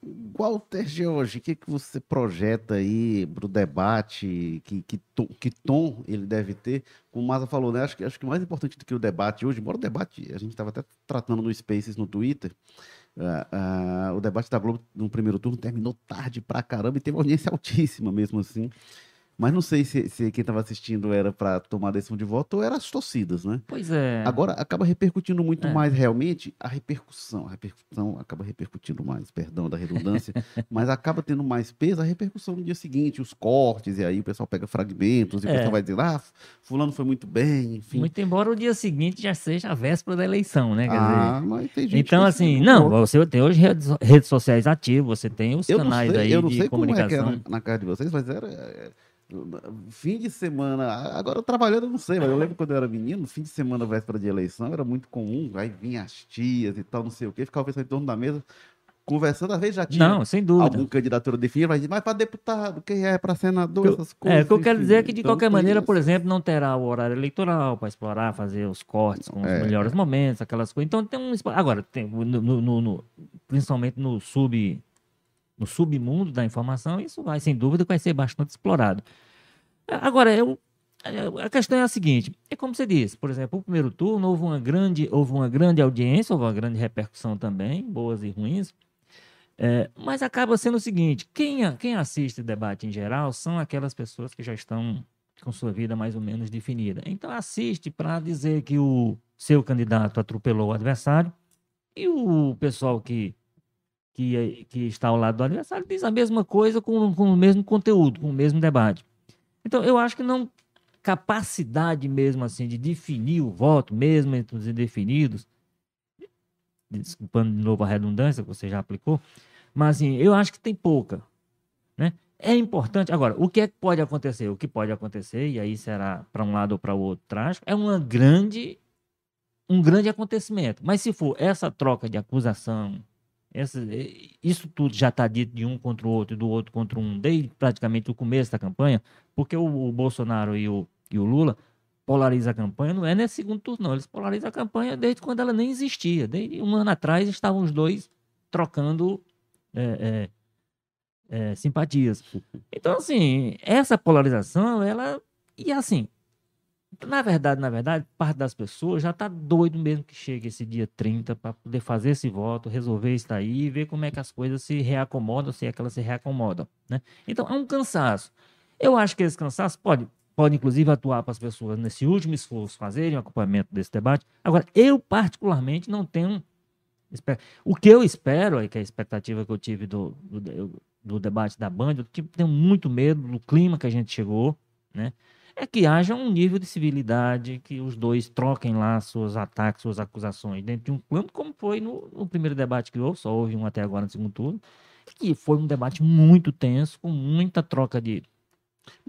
Walter George, o que, que você projeta aí para o debate? Que, que, tom, que tom ele deve ter? Como o Maza falou, né? Acho que, acho que mais importante do que o debate hoje, embora o debate, a gente estava até tratando no Spaces no Twitter, uh, uh, o debate da Globo no primeiro turno terminou tarde pra caramba e teve audiência altíssima mesmo assim. Mas não sei se, se quem estava assistindo era para tomar decisão de voto ou eram as torcidas, né? Pois é. Agora acaba repercutindo muito É. mais realmente a repercussão. A repercussão acaba repercutindo mais, perdão da redundância, mas acaba tendo mais peso a repercussão no dia seguinte, os cortes, e aí o pessoal pega fragmentos, e o É. pessoal vai dizer, ah, fulano foi muito bem, enfim. Muito embora o dia seguinte já seja a véspera da eleição, né? Quer ah, mas tem dizer, gente então, assim, não, você tem hoje redes, redes sociais ativas, você tem os eu canais sei, aí eu não de sei como é que é comunicação. na, na casa de vocês, mas era é, fim de semana. Agora trabalhando, eu não sei, mas eu lembro quando eu era menino, fim de semana, véspera de eleição, era muito comum. Aí vinha as tias e tal, não sei o quê, ficava pensando em torno da mesa, conversando, às vezes já tinha Não, sem dúvida. algum candidatura definida, mas, mas para deputado, quem é para senador, Eu- essas coisas. É, o que eu quero dizer é que, de Então, qualquer tem maneira, isso. por exemplo, não terá o horário eleitoral para explorar, fazer os cortes com os É. melhores momentos, aquelas coisas. Então, tem um. Agora, tem, no- no- no- principalmente no sub. No submundo da informação, isso vai, sem dúvida, vai ser bastante explorado. Agora, eu, a questão é a seguinte: é como você disse, por exemplo, o primeiro turno houve uma grande, houve uma grande audiência, houve uma grande repercussão também, boas e ruins. É, mas acaba sendo o seguinte: quem, quem assiste o debate em geral são aquelas pessoas que já estão com sua vida mais ou menos definida. Então assiste para dizer que o seu candidato atropelou o adversário e o pessoal que, que, que está ao lado do adversário diz a mesma coisa com, com o mesmo conteúdo, com o mesmo debate. Então eu acho que não capacidade mesmo assim de definir o voto, mesmo entre os indefinidos, desculpando de novo a redundância que você já aplicou, mas assim, eu acho que tem pouca, né? É importante. Agora, o que é que pode acontecer? O que pode acontecer, e aí será para um lado ou para o outro trágico, é uma grande, um grande acontecimento. Mas se for essa troca de acusação, essa, eh, isso tudo já está dito de um contra o outro e do outro contra um, desde praticamente o começo da campanha, porque o, o Bolsonaro e o, e o Lula polarizam a campanha, não é nesse segundo turno, não. Eles polarizam a campanha desde quando ela nem existia. Desde um ano atrás estavam os dois trocando é, é, é, simpatias. Então, assim, essa polarização, ela. E assim, na verdade, na verdade, parte das pessoas já tá doido mesmo que chegue esse dia 30 para poder fazer esse voto, resolver isso aí e ver como é que as coisas se reacomodam, se é que elas se reacomodam, né? Então, é um cansaço. Eu acho que esse cansaço pode, pode inclusive atuar para as pessoas nesse último esforço fazerem o acompanhamento desse debate. Agora, eu particularmente não tenho o que eu espero, que é a expectativa que eu tive do, do, do debate da Band, eu tenho muito medo do clima que a gente chegou, né? É que haja um nível de civilidade, que os dois troquem lá seus ataques, suas acusações dentro de um plano, como foi no, no primeiro debate que houve, só houve um até agora no segundo turno, que foi um debate muito tenso, com muita troca de,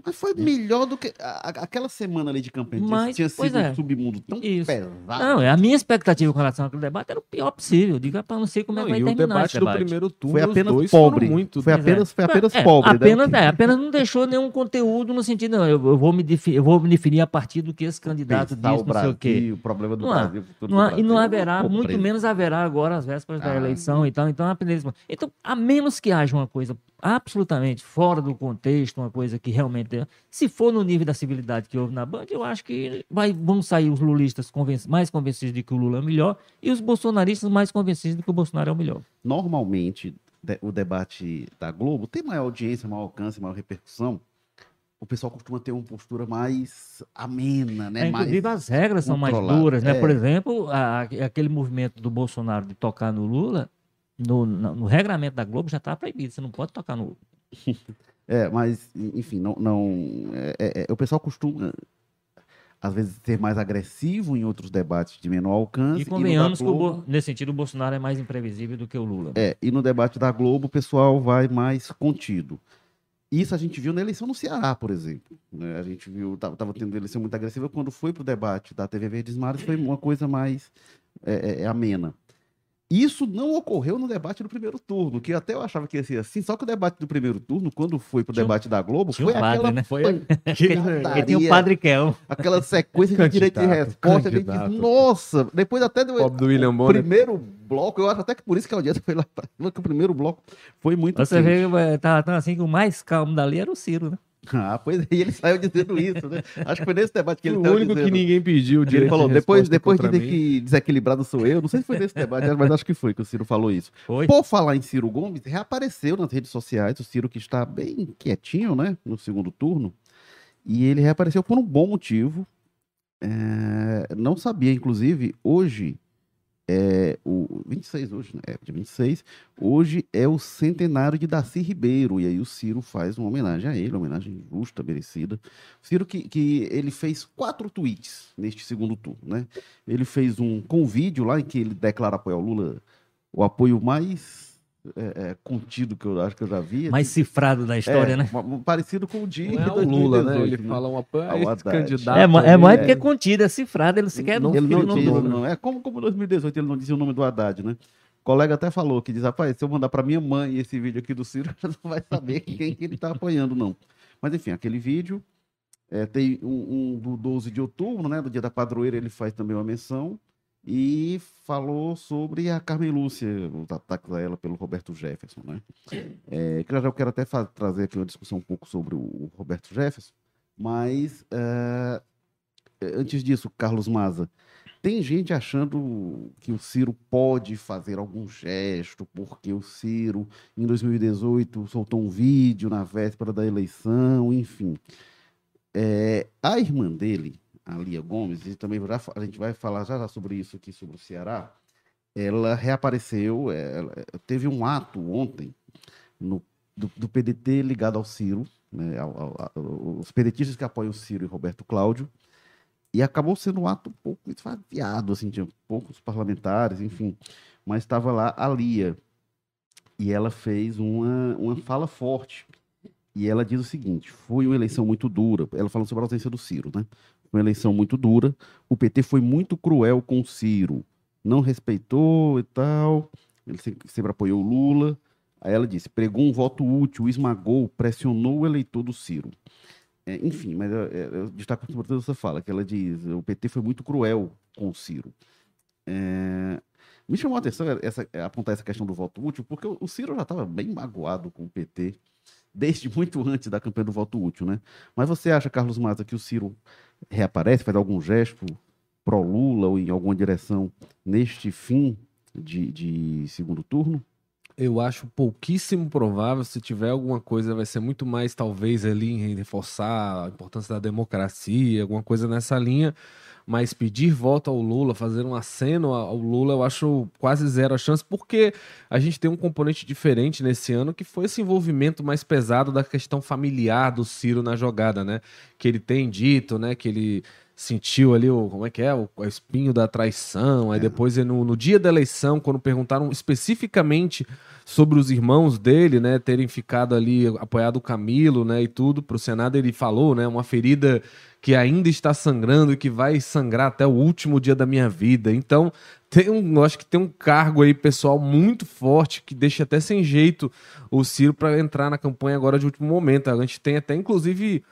Mas foi melhor do que. a- aquela semana ali de campanha tinha- Mas, tinha sido é. um submundo tão Isso. pesado. Não, a minha expectativa com relação àquele debate era o pior possível. Eu digo, rapaz, não sei como é Não, que vai e o terminar debate esse do debate. primeiro turno, Foi apenas dois pobre. foram muito... Foi apenas, é. foi apenas É, pobre. né? Apenas, é, apenas não deixou nenhum conteúdo no sentido, não, eu, eu vou me defi- eu vou me definir a partir do que esse candidato Pensar diz, o não sei o quê. Brasil, o problema do Não há- Brasil. futuro Não do há- e não Brasil, haverá, é muito menos haverá agora as vésperas da Ah. eleição e tal. Então, é apenas- então, a menos que haja uma coisa absolutamente fora do contexto, uma coisa que realmente. Se for no nível da civilidade que houve na Band, eu acho que vai, vão sair os lulistas mais convencidos de que o Lula é o melhor e os bolsonaristas mais convencidos de que o Bolsonaro é o melhor. Normalmente, o debate da Globo tem maior audiência, maior alcance, maior repercussão o pessoal costuma ter uma postura mais amena, né? É, mais inclusive, as regras são mais duras, né? É. Por exemplo, a- aquele movimento do Bolsonaro de tocar no Lula, no, no, no regramento da Globo já está proibido. Você não pode tocar no. É, mas, enfim, não. não é- é- é, o pessoal costuma, às vezes, ser mais agressivo em outros debates de menor alcance. E no da convenhamos que, o Globo- nesse sentido, o Bolsonaro é mais imprevisível do que o Lula. É, e no debate da Globo, o pessoal vai mais contido. Isso a gente viu na eleição no Ceará, por exemplo. né? A gente viu, tava, tava tendo eleição muito agressiva. Quando foi pro debate da TV Verdes Mares, foi uma coisa mais é, é, amena. Isso não ocorreu no debate do primeiro turno, que até eu achava que ia ser assim, só que o debate do primeiro turno, quando foi pro debate da Globo, tinha um foi padre, aquela, né? Foi Porque tem o Padre Kel. aquela sequência de direito de resposta. a gente diz. Nossa, depois até do do William o Bonner. primeiro bloco, eu acho até que por isso que a audiência foi lá pra cima, que o primeiro bloco foi muito Você quente. vê, eh, tava tão assim que o mais calmo dali era o Ciro, né? Ah, pois é, e ele saiu dizendo isso, né? Acho que foi nesse debate que ele o único dizendo. que ninguém pediu Ele direito falou, de depois, depois dizem mim. que desequilibrado sou eu, não sei se foi nesse debate, mas acho que foi que o Ciro falou isso. Foi. Por falar em Ciro Gomes, reapareceu nas redes sociais, o Ciro que está bem quietinho, né, no segundo turno, e ele reapareceu por um bom motivo. É, não sabia, inclusive, hoje é o 26 hoje, né? É, dia 26. Hoje é o centenário de Darcy Ribeiro, e aí o Ciro faz uma homenagem a ele, uma homenagem justa, merecida. Ciro que, que ele fez quatro tweets neste segundo turno, né? Ele fez um com vídeo lá em que ele declara apoio ao Lula, o apoio mais é, é, contido que eu acho que eu já vi. Mais cifrado da história, É, né? Parecido com o de Não é o 2018, Lula, né? Ele né? fala um apoio a Ao esse candidato. É, é mais do né? que contido, é cifrado. Ele sequer Não ele não, não- diz, falou, não é como, como 2018 ele não dizia o nome do Haddad, né? O colega até falou que diz, rapaz, se eu mandar para minha mãe esse vídeo aqui do Ciro, ela não vai saber quem que ele está apoiando, não. Mas enfim, aquele vídeo é, tem um, um do 12 de outubro, né? Do dia da padroeira, ele faz também uma menção e falou sobre a Carmen Lúcia, os ataques a ela pelo Roberto Jefferson, né? É, já eu quero até trazer aqui uma discussão um pouco sobre o Roberto Jefferson, mas é, antes disso, Carlos Maza, tem gente achando que o Ciro pode fazer algum gesto, porque o Ciro, em 2018, soltou um vídeo na véspera da eleição, enfim. É, a irmã dele, a Lia Gomes, e também já a gente vai falar já, já sobre isso aqui, sobre o Ceará, ela reapareceu, é, ela- teve um ato ontem no- do, do PDT ligado ao Ciro, né, ao- ao- ao- os pedetistas que apoiam o Ciro e Roberto Cláudio, e acabou sendo um ato um pouco esvaziado, assim, tinha poucos parlamentares, enfim. Mas estava lá a Lia. E ela fez uma, uma fala forte. E ela diz o seguinte: foi uma eleição muito dura. Ela falando sobre a ausência do Ciro, né? Uma eleição muito dura. O PT foi muito cruel com o Ciro. Não respeitou e tal. Ele sempre, apoiou Lula. Aí ela disse: pregou um voto útil, esmagou, pressionou o eleitor do Ciro. É, enfim, mas eu, eu- eu destaco sobretudo essa fala, que ela diz, o PT foi muito cruel com o Ciro. É, me chamou a atenção essa, apontar essa questão do voto útil, porque o Ciro já estava bem magoado com o PT, desde muito antes da campanha do voto útil, né? Mas você acha, Carlos Maza, que o Ciro reaparece, faz algum gesto pró-Lula ou em alguma direção neste fim de, de segundo turno? Eu acho pouquíssimo provável. Se tiver alguma coisa, vai ser muito mais, talvez, ali em reforçar a importância da democracia, alguma coisa nessa linha. Mas pedir voto ao Lula, fazer um aceno ao Lula, eu acho quase zero a chance, porque a gente tem um componente diferente nesse ano, que foi esse envolvimento mais pesado da questão familiar do Ciro na jogada, né? Que ele tem dito, né? Que ele sentiu ali o como é que é? O, o espinho da traição aí depois no, no dia da eleição quando perguntaram especificamente sobre os irmãos dele né terem ficado ali apoiado o Camilo né e tudo para o Senado ele falou né uma ferida que ainda está sangrando e que vai sangrar até o último dia da minha vida. Então tem um, eu acho que tem um cargo aí pessoal muito forte que deixa até sem jeito o Ciro para entrar na campanha agora de último momento. A gente tem até inclusive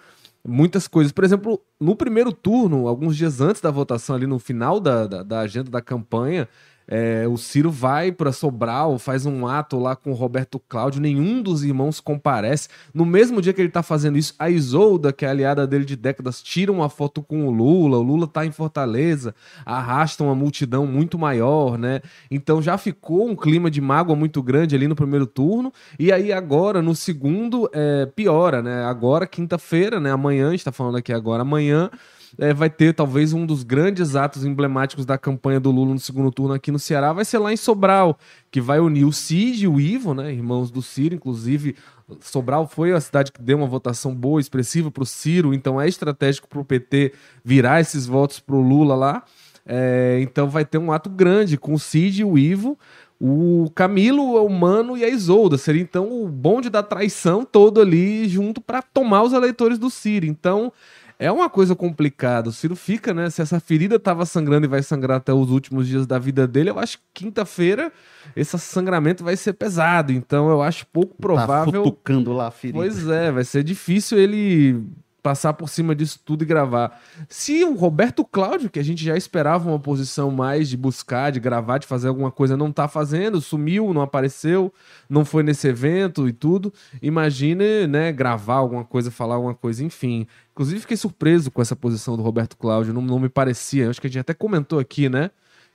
muitas coisas. Por exemplo, no primeiro turno, alguns dias antes da votação, ali no final da, da, da agenda da campanha, É, o Ciro vai para Sobral, faz um ato lá com o Roberto Cláudio, nenhum dos irmãos comparece. No mesmo dia que ele tá fazendo isso, a Isolda, que é aliada dele de décadas, tira uma foto com o Lula. O Lula tá em Fortaleza, arrasta uma multidão muito maior, né? Então já ficou um clima de mágoa muito grande ali no primeiro turno. E aí agora, no segundo, é, piora, né? Agora, quinta-feira, né? Amanhã, a gente tá falando aqui agora, amanhã é, vai ter talvez um dos grandes atos emblemáticos da campanha do Lula no segundo turno aqui no Ceará, vai ser lá em Sobral, que vai unir o Cid e o Ivo, né, irmãos do Ciro, inclusive Sobral foi a cidade que deu uma votação boa, expressiva para o Ciro, então é estratégico para o PT virar esses votos para o Lula lá. É, então vai ter um ato grande com o Cid e o Ivo, o Camilo, o Mano e a Isolda. Seria então o bonde da traição todo ali junto para tomar os eleitores do Ciro. Então é uma coisa complicada. O Ciro fica, né? Se essa ferida tava sangrando e vai sangrar até os últimos dias da vida dele, eu acho que quinta-feira esse sangramento vai ser pesado. Então eu acho pouco Tá provável. futucando lá a ferida. Pois é, vai ser difícil ele passar por cima disso tudo e gravar. Se o Roberto Cláudio, que a gente já esperava uma posição mais de buscar, de gravar, de fazer alguma coisa, não tá fazendo, sumiu, não apareceu, não foi nesse evento e tudo, imagine, né, gravar alguma coisa, falar alguma coisa, enfim. Inclusive fiquei surpreso com essa posição do Roberto Cláudio, não, não me parecia, acho que a gente até comentou aqui, né,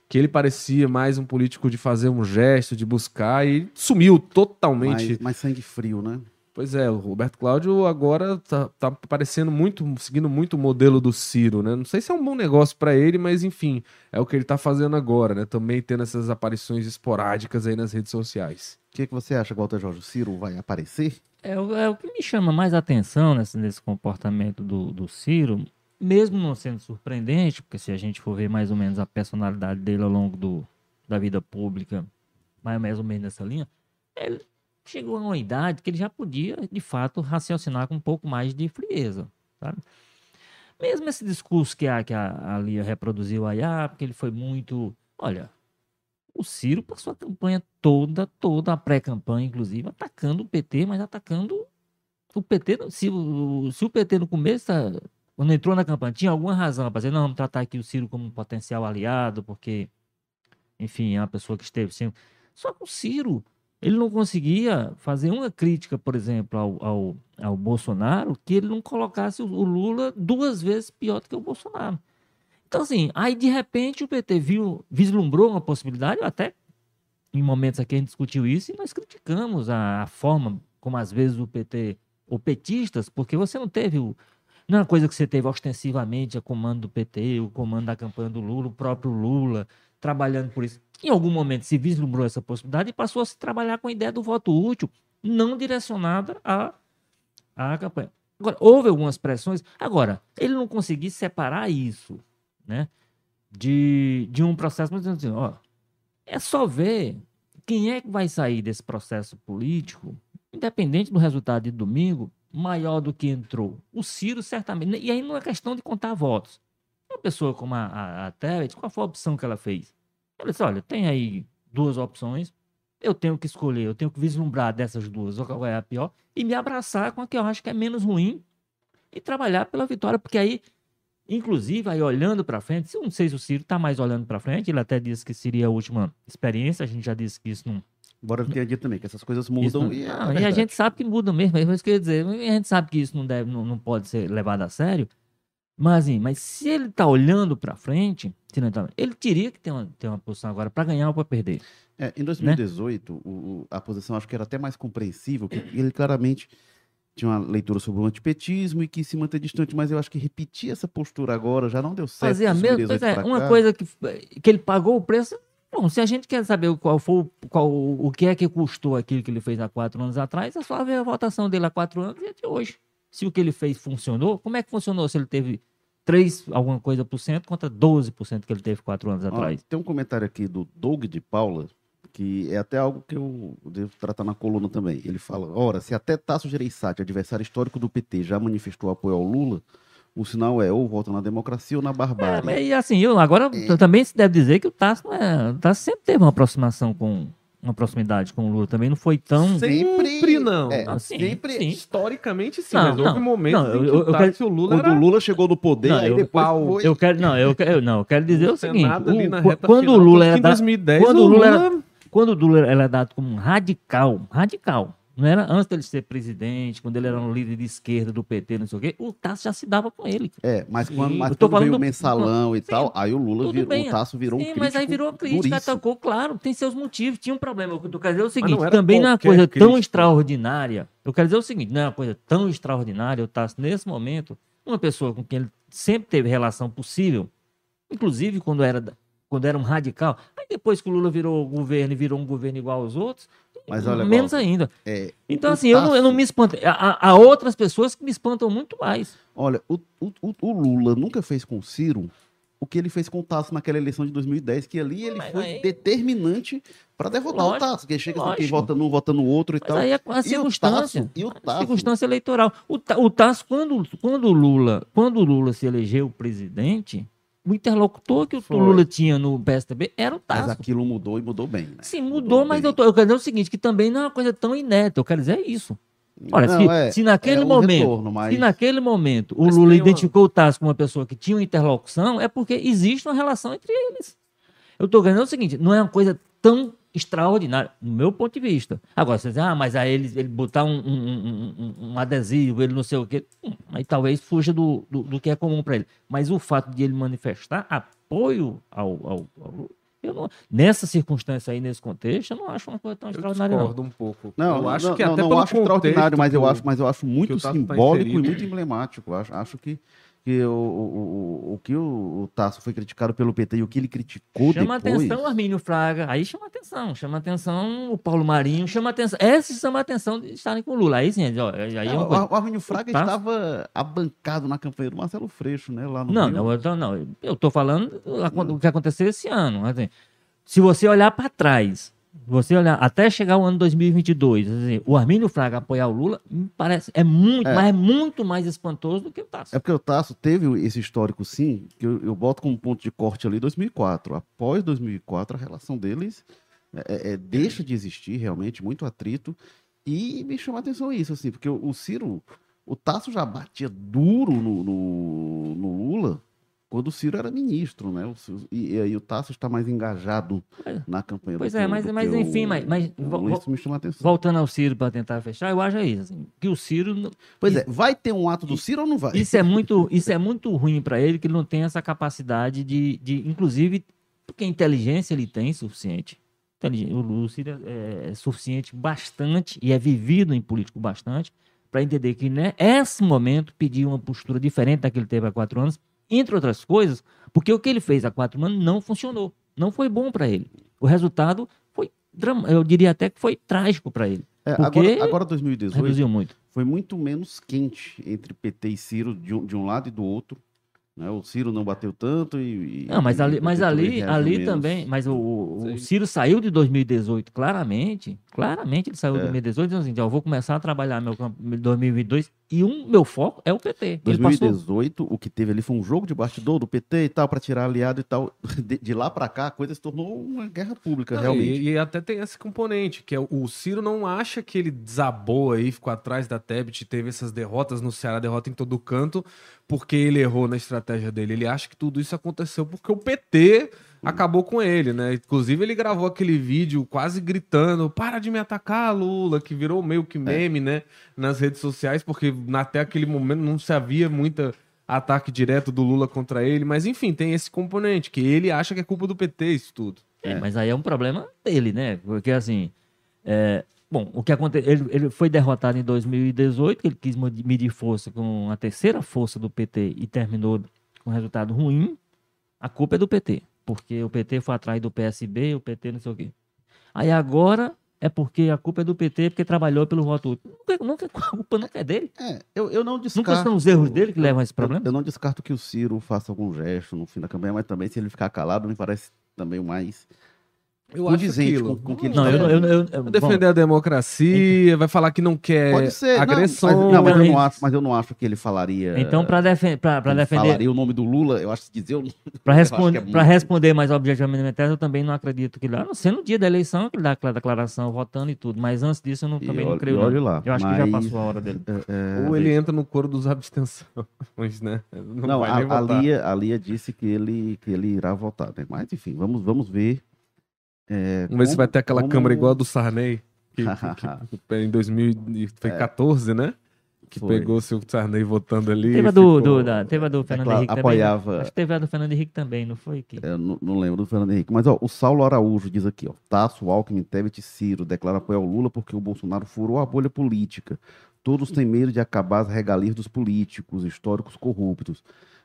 que ele parecia mais um político de fazer um gesto, de buscar, e sumiu totalmente. mais, mais sangue frio, né? Pois é, o Roberto Cláudio agora tá, tá parecendo muito, seguindo muito o modelo do Ciro, né? Não sei se é um bom negócio para ele, mas enfim, é o que ele tá fazendo agora, né? Também tendo essas aparições esporádicas aí nas redes sociais. O que, que você acha, Walter Jorge? O Ciro vai aparecer? É, o- é o que me chama mais atenção nesse, nesse comportamento do, do Ciro, mesmo não sendo surpreendente, porque se a gente for ver mais ou menos a personalidade dele ao longo do, da vida pública, mais, mais ou menos nessa linha, ele chegou a uma idade que ele já podia, de fato, raciocinar com um pouco mais de frieza, sabe? Mesmo esse discurso que a, que a, a Lia reproduziu aí, ah, porque ele foi muito... Olha, o Ciro passou a campanha toda, toda a pré-campanha, inclusive, atacando o PT, mas atacando o PT. Se o, se o PT no começo, tá- quando entrou na campanha, tinha alguma razão para dizer, não, vamos tratar aqui o Ciro como um potencial aliado, porque, enfim, é uma pessoa que esteve sempre. Só que o Ciro, ele não conseguia fazer uma crítica, por exemplo, ao, ao, ao Bolsonaro, que ele não colocasse o, Lula duas vezes pior do que o Bolsonaro. Então, assim, aí de repente o PT viu, vislumbrou uma possibilidade, até em momentos aqui a gente discutiu isso e nós criticamos a, a forma como às vezes o PT, ou petistas, porque você não teve o. Não é uma coisa que você teve ostensivamente a comando do PT, o comando da campanha do Lula, o próprio Lula, trabalhando por isso. Em algum momento se vislumbrou essa possibilidade e passou a se trabalhar com a ideia do voto útil, não direcionada à, à campanha. Agora, houve algumas pressões. Agora, ele não conseguiu separar isso, né? De, de um processo, mas assim, ó, é só ver quem é que vai sair desse processo político, independente do resultado de domingo, maior do que entrou. O Ciro, certamente. E aí não é questão de contar votos. Uma pessoa como a, a, a Tebet, qual foi a opção que ela fez? Ela disse: olha, tem aí duas opções, eu tenho que escolher, eu tenho que vislumbrar dessas duas qual é a pior, e me abraçar com a que eu acho que é menos ruim e trabalhar pela vitória, porque aí. Inclusive, aí olhando para frente, eu não sei se o Ciro está mais olhando para frente, ele até disse que seria a última experiência, a gente já disse que isso não, Embora eu tenha dito também que essas coisas mudam não- e, é não, e a gente sabe que muda mesmo, é isso que eu ia dizer. A gente sabe que isso não, deve, não, não pode ser levado a sério. Mas, assim, mas se ele tá olhando para frente, tá- ele teria que ter uma, ter uma posição agora para ganhar ou para perder. É, em 2018, o- o- a posição acho que era até mais compreensível, que ele claramente tinha uma leitura sobre o antipetismo e quis se manter distante, mas eu acho que repetir essa postura agora já não deu certo. Fazer a mesma 2018 pois é, uma cá. coisa que, que ele pagou o preço. Bom, se a gente quer saber o- qual foi o- qual, o que é que custou aquilo que ele fez há quatro anos atrás, é só ver a votação dele há quatro anos e a de hoje. Se o que ele fez funcionou, como é que funcionou se ele teve 3 alguma coisa por cento contra 12% que ele teve quatro anos atrás? tem um comentário aqui do Doug de Paula, que é até algo que eu devo tratar na coluna também. Ele fala: ora, se até Tasso Gereissati, adversário histórico do PT, já manifestou apoio ao Lula, o sinal é ou volta na democracia ou na É, barbárie. mas, e assim, eu, agora É. também se deve dizer que o Tasso, é, o Tasso sempre teve uma aproximação com uma proximidade com o Lula também não foi tão. Sempre- Sempre não. é, Ah, sim, sempre- sim. Historicamente, sim, Não, mas houve não, momentos não, em eu- que eu- o eu Tássio e o Lula Quando era o Lula chegou no poder, Não, aí eu- depois pau. foi... Eu quero, não, eu, quero- não, eu quero dizer o seguinte: o- quando final, o Lula era em da- 2010, quando o Lula Lula... era- quando o Lula era é dado como um radical, radical, não era antes dele ser presidente, quando ele era um líder de esquerda do PT, não sei o quê, o Tasso já se dava com ele. É, mas quando, mas quando veio o do- mensalão e Sim, tal, aí o Lula virou, bem, o Tasso virou um Sim, crítico mas aí virou crítica, duríssimo. atacou, claro, tem seus motivos, tinha um problema. Eu quero dizer é o seguinte, não também não é uma coisa tão crítica. extraordinária. Eu quero dizer o seguinte, não é uma coisa tão extraordinária, o Tasso, nesse momento, uma pessoa com quem ele sempre teve relação possível, inclusive quando era, quando era um radical, aí depois que o Lula virou governo e virou um governo igual aos outros, Mas olha, menos Walter, ainda. é, Então, assim, eu não, eu não me espanto. Há, há outras pessoas que me espantam muito mais. Olha, o, o, o- Lula nunca fez com o Ciro o que ele fez com o Tasso naquela eleição de 2010, que ali ele Mas foi aí- determinante para derrotar Lógico, o Tasso, que chega assim, quem vota num, vota no outro e Mas tal. aí é a E o circunstância. Tasso, e o Tasso, circunstância eleitoral. O, o Tasso, quando, quando, Lula, quando o Lula se elegeu presidente, o interlocutor que o Foi. Lula tinha no PSDB era o mas Tasso. aquilo mudou e mudou bem, né? Sim, mudou, mas bem. eu, tô, eu quero dizer o seguinte, que também não é uma coisa tão inédita. Eu quero dizer isso. Olha, Não, se, é- se naquele é um momento, retorno, mas- se naquele momento o Mas Lula uma- identificou o Tasso como uma pessoa que tinha uma interlocução, é porque existe uma relação entre eles. Eu estou ganhando o seguinte, não é uma coisa tão extraordinária, no meu ponto de vista. Agora, você diz, ah, mas aí ele, ele botar um, um- um- um- adesivo, ele não sei o quê, hum, aí talvez fuja do, do, do que é comum para ele. Mas o fato de ele manifestar apoio ao, ao, ao eu não, nessa circunstância aí, nesse contexto, eu não acho uma coisa tão Eu extraordinária, não. discordo um pouco. Não, eu acho não, que não, até não pelo acho extraordinário, mas eu acho, mas eu acho muito tá simbólico e inserido. muito emblemático. Eu acho, acho que, que o, o, o, o que o, Tasso foi criticado pelo PT e o que ele criticou Chama depois. atenção o Armínio Fraga, aí chama atenção, chama atenção o Paulo Marinho, chama atenção, esses chamam atenção de estarem com o Lula, aí sim, ó, aí é É, uma o, coisa. o Arminio Fraga Tasso- estava abancado na campanha do Marcelo Freixo, né? Lá no Não, Rio. não, eu, não, eu tô falando o que aconteceu esse ano, assim, se você olhar para trás, você olhar até chegar o ano 2022, assim, o Armínio Fraga apoiar o Lula, parece, é muito, É. mas é muito mais espantoso do que o Tasso. É porque o Tasso teve esse histórico, sim, que eu, eu boto como ponto de corte ali 2004. Após 2004, a relação deles é, é, deixa de existir realmente, muito atrito. E me chama a atenção isso, assim, porque o, o Ciro, o Tasso já batia duro no, no, no Lula quando o Ciro era ministro, né? Ciro- e, aí o Tasso está mais engajado É. na campanha Pois do é, mas- mas enfim, o- mas- mas vo- Isso me chama a atenção. Voltando ao Ciro para tentar fechar, eu acho é isso, assim, que o Ciro Pois é, vai ter um ato do Ciro ou não vai? Isso é muito, isso é muito ruim para ele, que ele não tem essa capacidade de, de inclusive, porque inteligência ele tem suficiente. O Lúcio é, é suficiente bastante e é vivido em político bastante para entender que nesse momento pedir uma postura diferente da que ele teve há quatro anos, entre outras coisas, porque o que ele fez há quatro anos não funcionou, não foi bom para ele. O resultado foi, drama- eu diria até que foi trágico para ele. É, porque agora, agora 2018 Reduziu muito. foi muito menos quente entre PT e Ciro de um, de um lado e do outro. né? O Ciro não bateu tanto e. e- Não, mas e ali, mas ali, ali também, mas o, o. Ciro saiu de 2018 claramente, claramente ele saiu de É. 2018 dizendo assim, ó, eu vou começar a trabalhar meu campo em 2022 e um meu foco é o PT. Ele passou 2018, o que teve ali foi um jogo de bastidor do PT e tal, para tirar aliado e tal. De, de lá para cá, a coisa se tornou uma guerra pública, Não, realmente. E, e até tem esse componente, que é o- o Ciro não acha que ele desabou aí, ficou atrás da Tebet, teve essas derrotas no Ceará, derrota em todo canto, porque ele errou na estratégia dele. Ele acha que tudo isso aconteceu porque o PT acabou com ele, né? Inclusive ele gravou aquele vídeo quase gritando, para de me atacar, Lula, que virou meio que meme, né? Nas redes sociais, porque até aquele momento não se havia muita ataque direto do Lula contra ele, mas enfim, tem esse componente, que ele acha que é culpa do PT isso tudo. É, mas aí é um problema dele, né? Porque assim, é, bom, o que aconteceu, ele, ele foi derrotado em 2018, que ele quis medir força com a terceira força do PT e terminou com resultado ruim. A culpa é do PT, porque o PT foi atrás do PSB, o PT não sei o quê. Aí agora é porque a culpa é do PT, porque trabalhou pelo voto útil. Nunca, nunca, a culpa nunca é dele. É, eu, eu não descarto. Nunca são os erros dele que levam a esse eu- problema. Eu, não descarto que o Ciro faça algum gesto no fim da campanha, mas também se ele ficar calado, me parece também o mais. Eu acho condizente com, com o que ele Não, está eu, eu, eu, eu, Vai defender a democracia, vai falar que não quer Pode ser. não, agressão. mas, não, mas, eu Não, acho, mas eu não acho que ele falaria. Então, para defen defender, falaria o nome do Lula, eu acho que dizer o para que é responder mais objetivamente, eu também não acredito que lá, a não ser no dia da eleição, que ele dá aquela declaração votando e tudo, mas antes disso eu não, E também não creio. olha lá, Eu acho que já mas- passou a hora dele. É, Ou ele entra no coro dos abstenções, né? Não, Não, vai a, nem a. Lia, a Lia disse que ele, que ele irá votar, né? Mas enfim, vamos, vamos ver. É, Vamos ver se vai ter aquela como- câmara igual a do Sarney, que, que- que- em 2014, né? Que Foi. pegou o seu Sarney votando ali. Teve a do, ficou- do, da, teve a do Fernando claro, Henrique também. né? apoiava- Acho que teve a do Fernando Henrique também, não foi? Que... Eu não, não lembro do Fernando Henrique. Mas, ó, o Saulo Araújo diz aqui, ó. Tasso, Alckmin, Tebet e Ciro declara apoio ao Lula porque o Bolsonaro furou a bolha política. Todos têm medo de acabar as regalias dos políticos, históricos corruptos.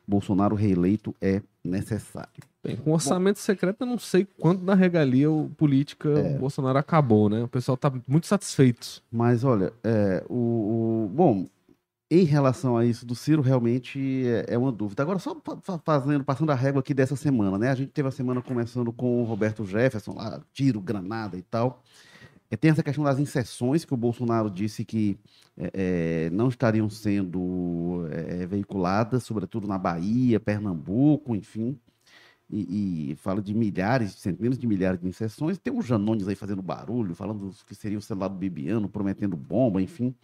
Bolsonaro reeleito é necessário. Bem, com orçamento secreto, eu não sei quanto da regalia o política É. o Bolsonaro acabou, né? O pessoal tá muito satisfeito. Mas, olha, é, o, o- Bom, em relação a isso do Ciro, realmente é, é uma dúvida. Agora, só fa- fa- fazendo, passando a régua aqui dessa semana, né? A gente teve a semana começando com o Roberto Jefferson, lá, tiro, granada e tal. É, tem essa questão das inserções que o Bolsonaro disse que é, é, não estariam sendo é, veiculadas, sobretudo na Bahia, Pernambuco, enfim. E, e fala de milhares, centenas de milhares de inserções. Tem o Janones aí fazendo barulho, falando que seria o celular do Bibiano, prometendo bomba, enfim.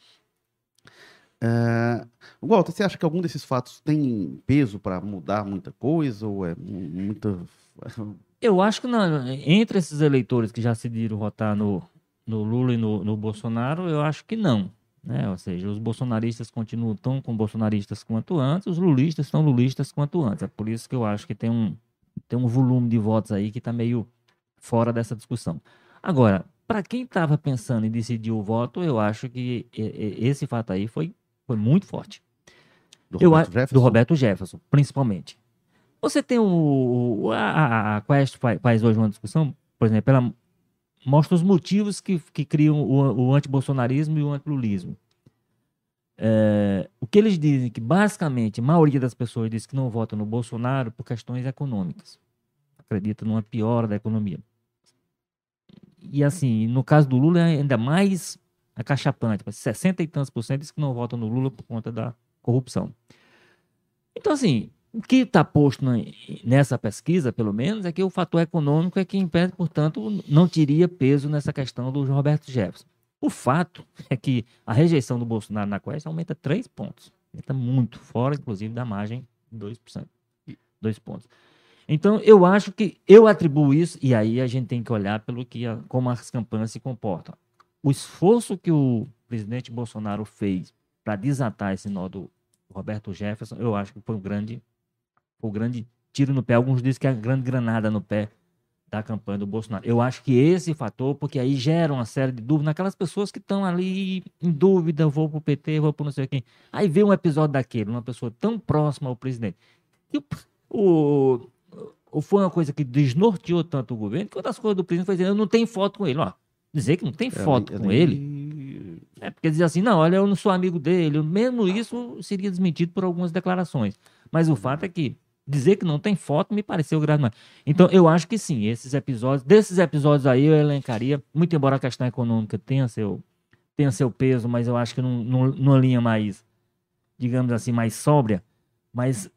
É, Walter, você acha que algum desses fatos tem peso para mudar muita coisa? Ou é mu- muita. Eu acho que não, entre esses eleitores que já decidiram votar no, no Lula e no, no Bolsonaro, eu acho que não. Né? Ou seja, os bolsonaristas continuam tão com bolsonaristas quanto antes, os lulistas estão lulistas quanto antes. É por isso que eu acho que tem um, tem um volume de votos aí que está meio fora dessa discussão. Agora, para quem estava pensando em decidir o voto, eu acho que esse fato aí foi, foi muito forte. Do Eu Roberto Jefferson? Do Roberto Jefferson, principalmente. Você tem o. A, a, Quest fa- faz hoje uma discussão, por exemplo, ela mostra os motivos que, que criam o, o antibolsonarismo e o antilulismo. É, o que eles dizem que, basicamente, a maioria das pessoas diz que não vota no Bolsonaro por questões econômicas. Acredita numa piora da economia. E assim, no caso do Lula é ainda mais acachapante. 60 e tantos por cento diz que não votam no Lula por conta da corrupção. Então, assim, o que está posto na- nessa pesquisa, pelo menos, é que o fator econômico é que impede, portanto, não teria peso nessa questão do Roberto Jefferson. O fato é que a rejeição do Bolsonaro na Quest aumenta 3 pontos. Aumenta muito, fora, inclusive, da margem de 2%. 2 pontos. Então, eu acho que eu atribuo isso, e aí a gente tem que olhar pelo que a- como as campanhas se comportam. O esforço que o presidente Bolsonaro fez para desatar esse nó do Roberto Jefferson, eu acho que foi um grande, um grande tiro no pé. Alguns dizem que é a grande granada no pé da campanha do Bolsonaro. Eu acho que esse fator, porque aí gera uma série de dúvidas naquelas pessoas que estão ali em dúvida, vou pro PT, vou pro não sei quem. Aí vê um episódio daquele, uma pessoa tão próxima ao presidente. E o, o, foi uma coisa que desnorteou tanto o governo, que uma das coisas do presidente foi dizer, eu não tenho foto com ele. Ó, dizer que não tem foto é com nem- ele, é porque dizer assim, não, olha, eu não sou amigo dele. Mesmo isso seria desmentido por algumas declarações. Mas o fato é que dizer que não tem foto me pareceu grave demais. Então, eu acho que sim, esses episódios, desses episódios aí eu elencaria, muito embora a questão econômica tenha seu, tenha seu peso, mas eu acho que num, num- numa linha mais, digamos assim, mais sóbria, mas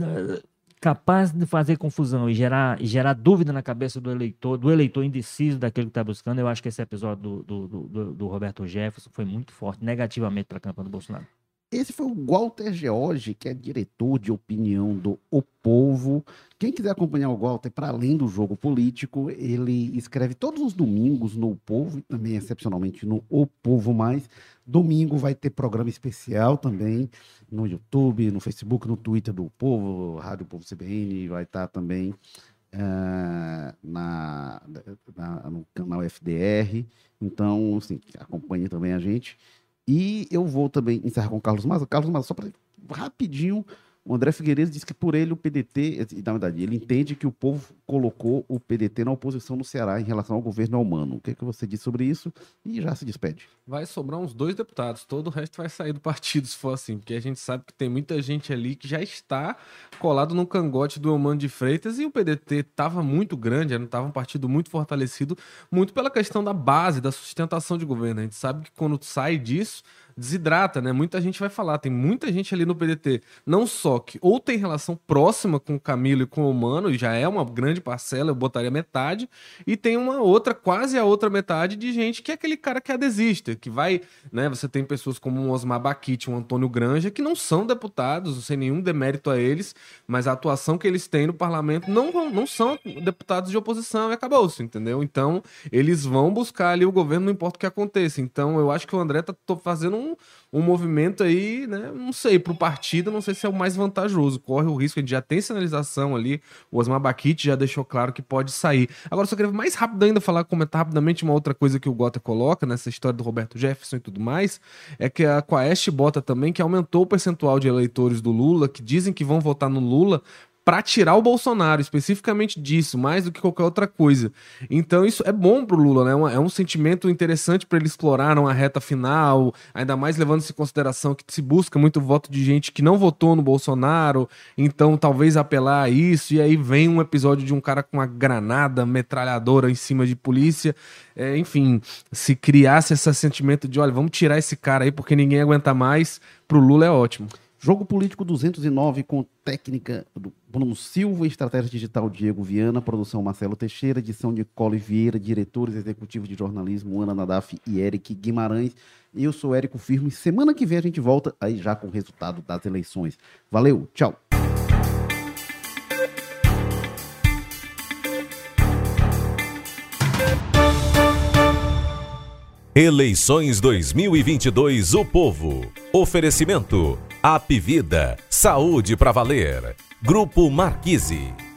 eh, capaz de fazer confusão e gerar, gerar dúvida na cabeça do eleitor, do eleitor indeciso daquilo que está buscando, eu acho que esse episódio do, do- do- do Roberto Jefferson foi muito forte, negativamente para a campanha do Bolsonaro. Esse foi o Walter George, que é diretor de opinião do O Povo. Quem quiser acompanhar o Walter, para além do jogo político, ele escreve todos os domingos no O Povo e também, excepcionalmente, no O Povo Mais. Domingo vai ter programa especial também no YouTube, no Facebook, no Twitter do O Povo, Rádio Povo CBN, vai estar também ah, na, na- no canal FDR. Então, assim, acompanhe também a gente. E eu vou também encerrar com o Carlos Maza. Carlos Maza, só para rapidinho, O André Figueiredo disse que por ele o PDT, e, na verdade, ele entende que o povo colocou o PDT na oposição no Ceará em relação ao governo humano. O que, é que você diz sobre isso? E já se despede. Vai sobrar uns dois deputados, todo o resto vai sair do partido se for assim, porque a gente sabe que tem muita gente ali que já está colado no cangote do Eumano de Freitas e o PDT estava muito grande, estava um partido muito fortalecido, muito pela questão da base, da sustentação de governo. A gente sabe que quando sai disso, desidrata, né? Muita gente vai falar, tem muita gente ali no PDT, não só que ou tem relação próxima com o Camilo e com o Mano, e já é uma grande parcela, eu botaria metade, e tem uma outra, quase a outra metade de gente que é aquele cara que adesista, que vai, né? Você tem pessoas como o Osmar Baquite, o Antônio Granja, que não são deputados, sem nenhum demérito a eles, mas a atuação que eles têm no parlamento não, não são deputados de oposição e acabou-se, entendeu? Então, eles vão buscar ali o governo, não importa o que aconteça. Então, eu acho que o André tá fazendo um, um movimento aí, né? Não sei, para o partido, não sei se é o mais vantajoso. Corre o risco, a gente já tem sinalização ali. O Osmar Baquite já deixou claro que pode sair. Agora, só queria mais rápido ainda falar, comentar rapidamente uma outra coisa que o Gota coloca nessa história do Roberto Jefferson e tudo mais. É que a Quaest bota também que aumentou o percentual de eleitores do Lula, que dizem que vão votar no Lula para tirar o Bolsonaro, especificamente disso, mais do que qualquer outra coisa. Então isso é bom pro Lula, né? É um sentimento interessante para ele explorar numa reta final, ainda mais levando-se em consideração que se busca muito voto de gente que não votou no Bolsonaro, então talvez apelar a isso, e aí vem um episódio de um cara com uma granada metralhadora em cima de polícia. É, enfim, se criasse esse sentimento de, olha, vamos tirar esse cara aí porque ninguém aguenta mais, pro Lula é ótimo. Jogo Político 209 com técnica do Bruno Silva, estratégia digital Diego Viana, produção Marcelo Teixeira, edição de Vieira, diretores executivos de jornalismo Ana Nadaf e Eric Guimarães. Eu sou Érico Firme. Semana que vem a gente volta aí já com o resultado das eleições. Valeu, tchau. Eleições 2022 O Povo. Oferecimento Apivida, saúde para valer. Grupo Marquise.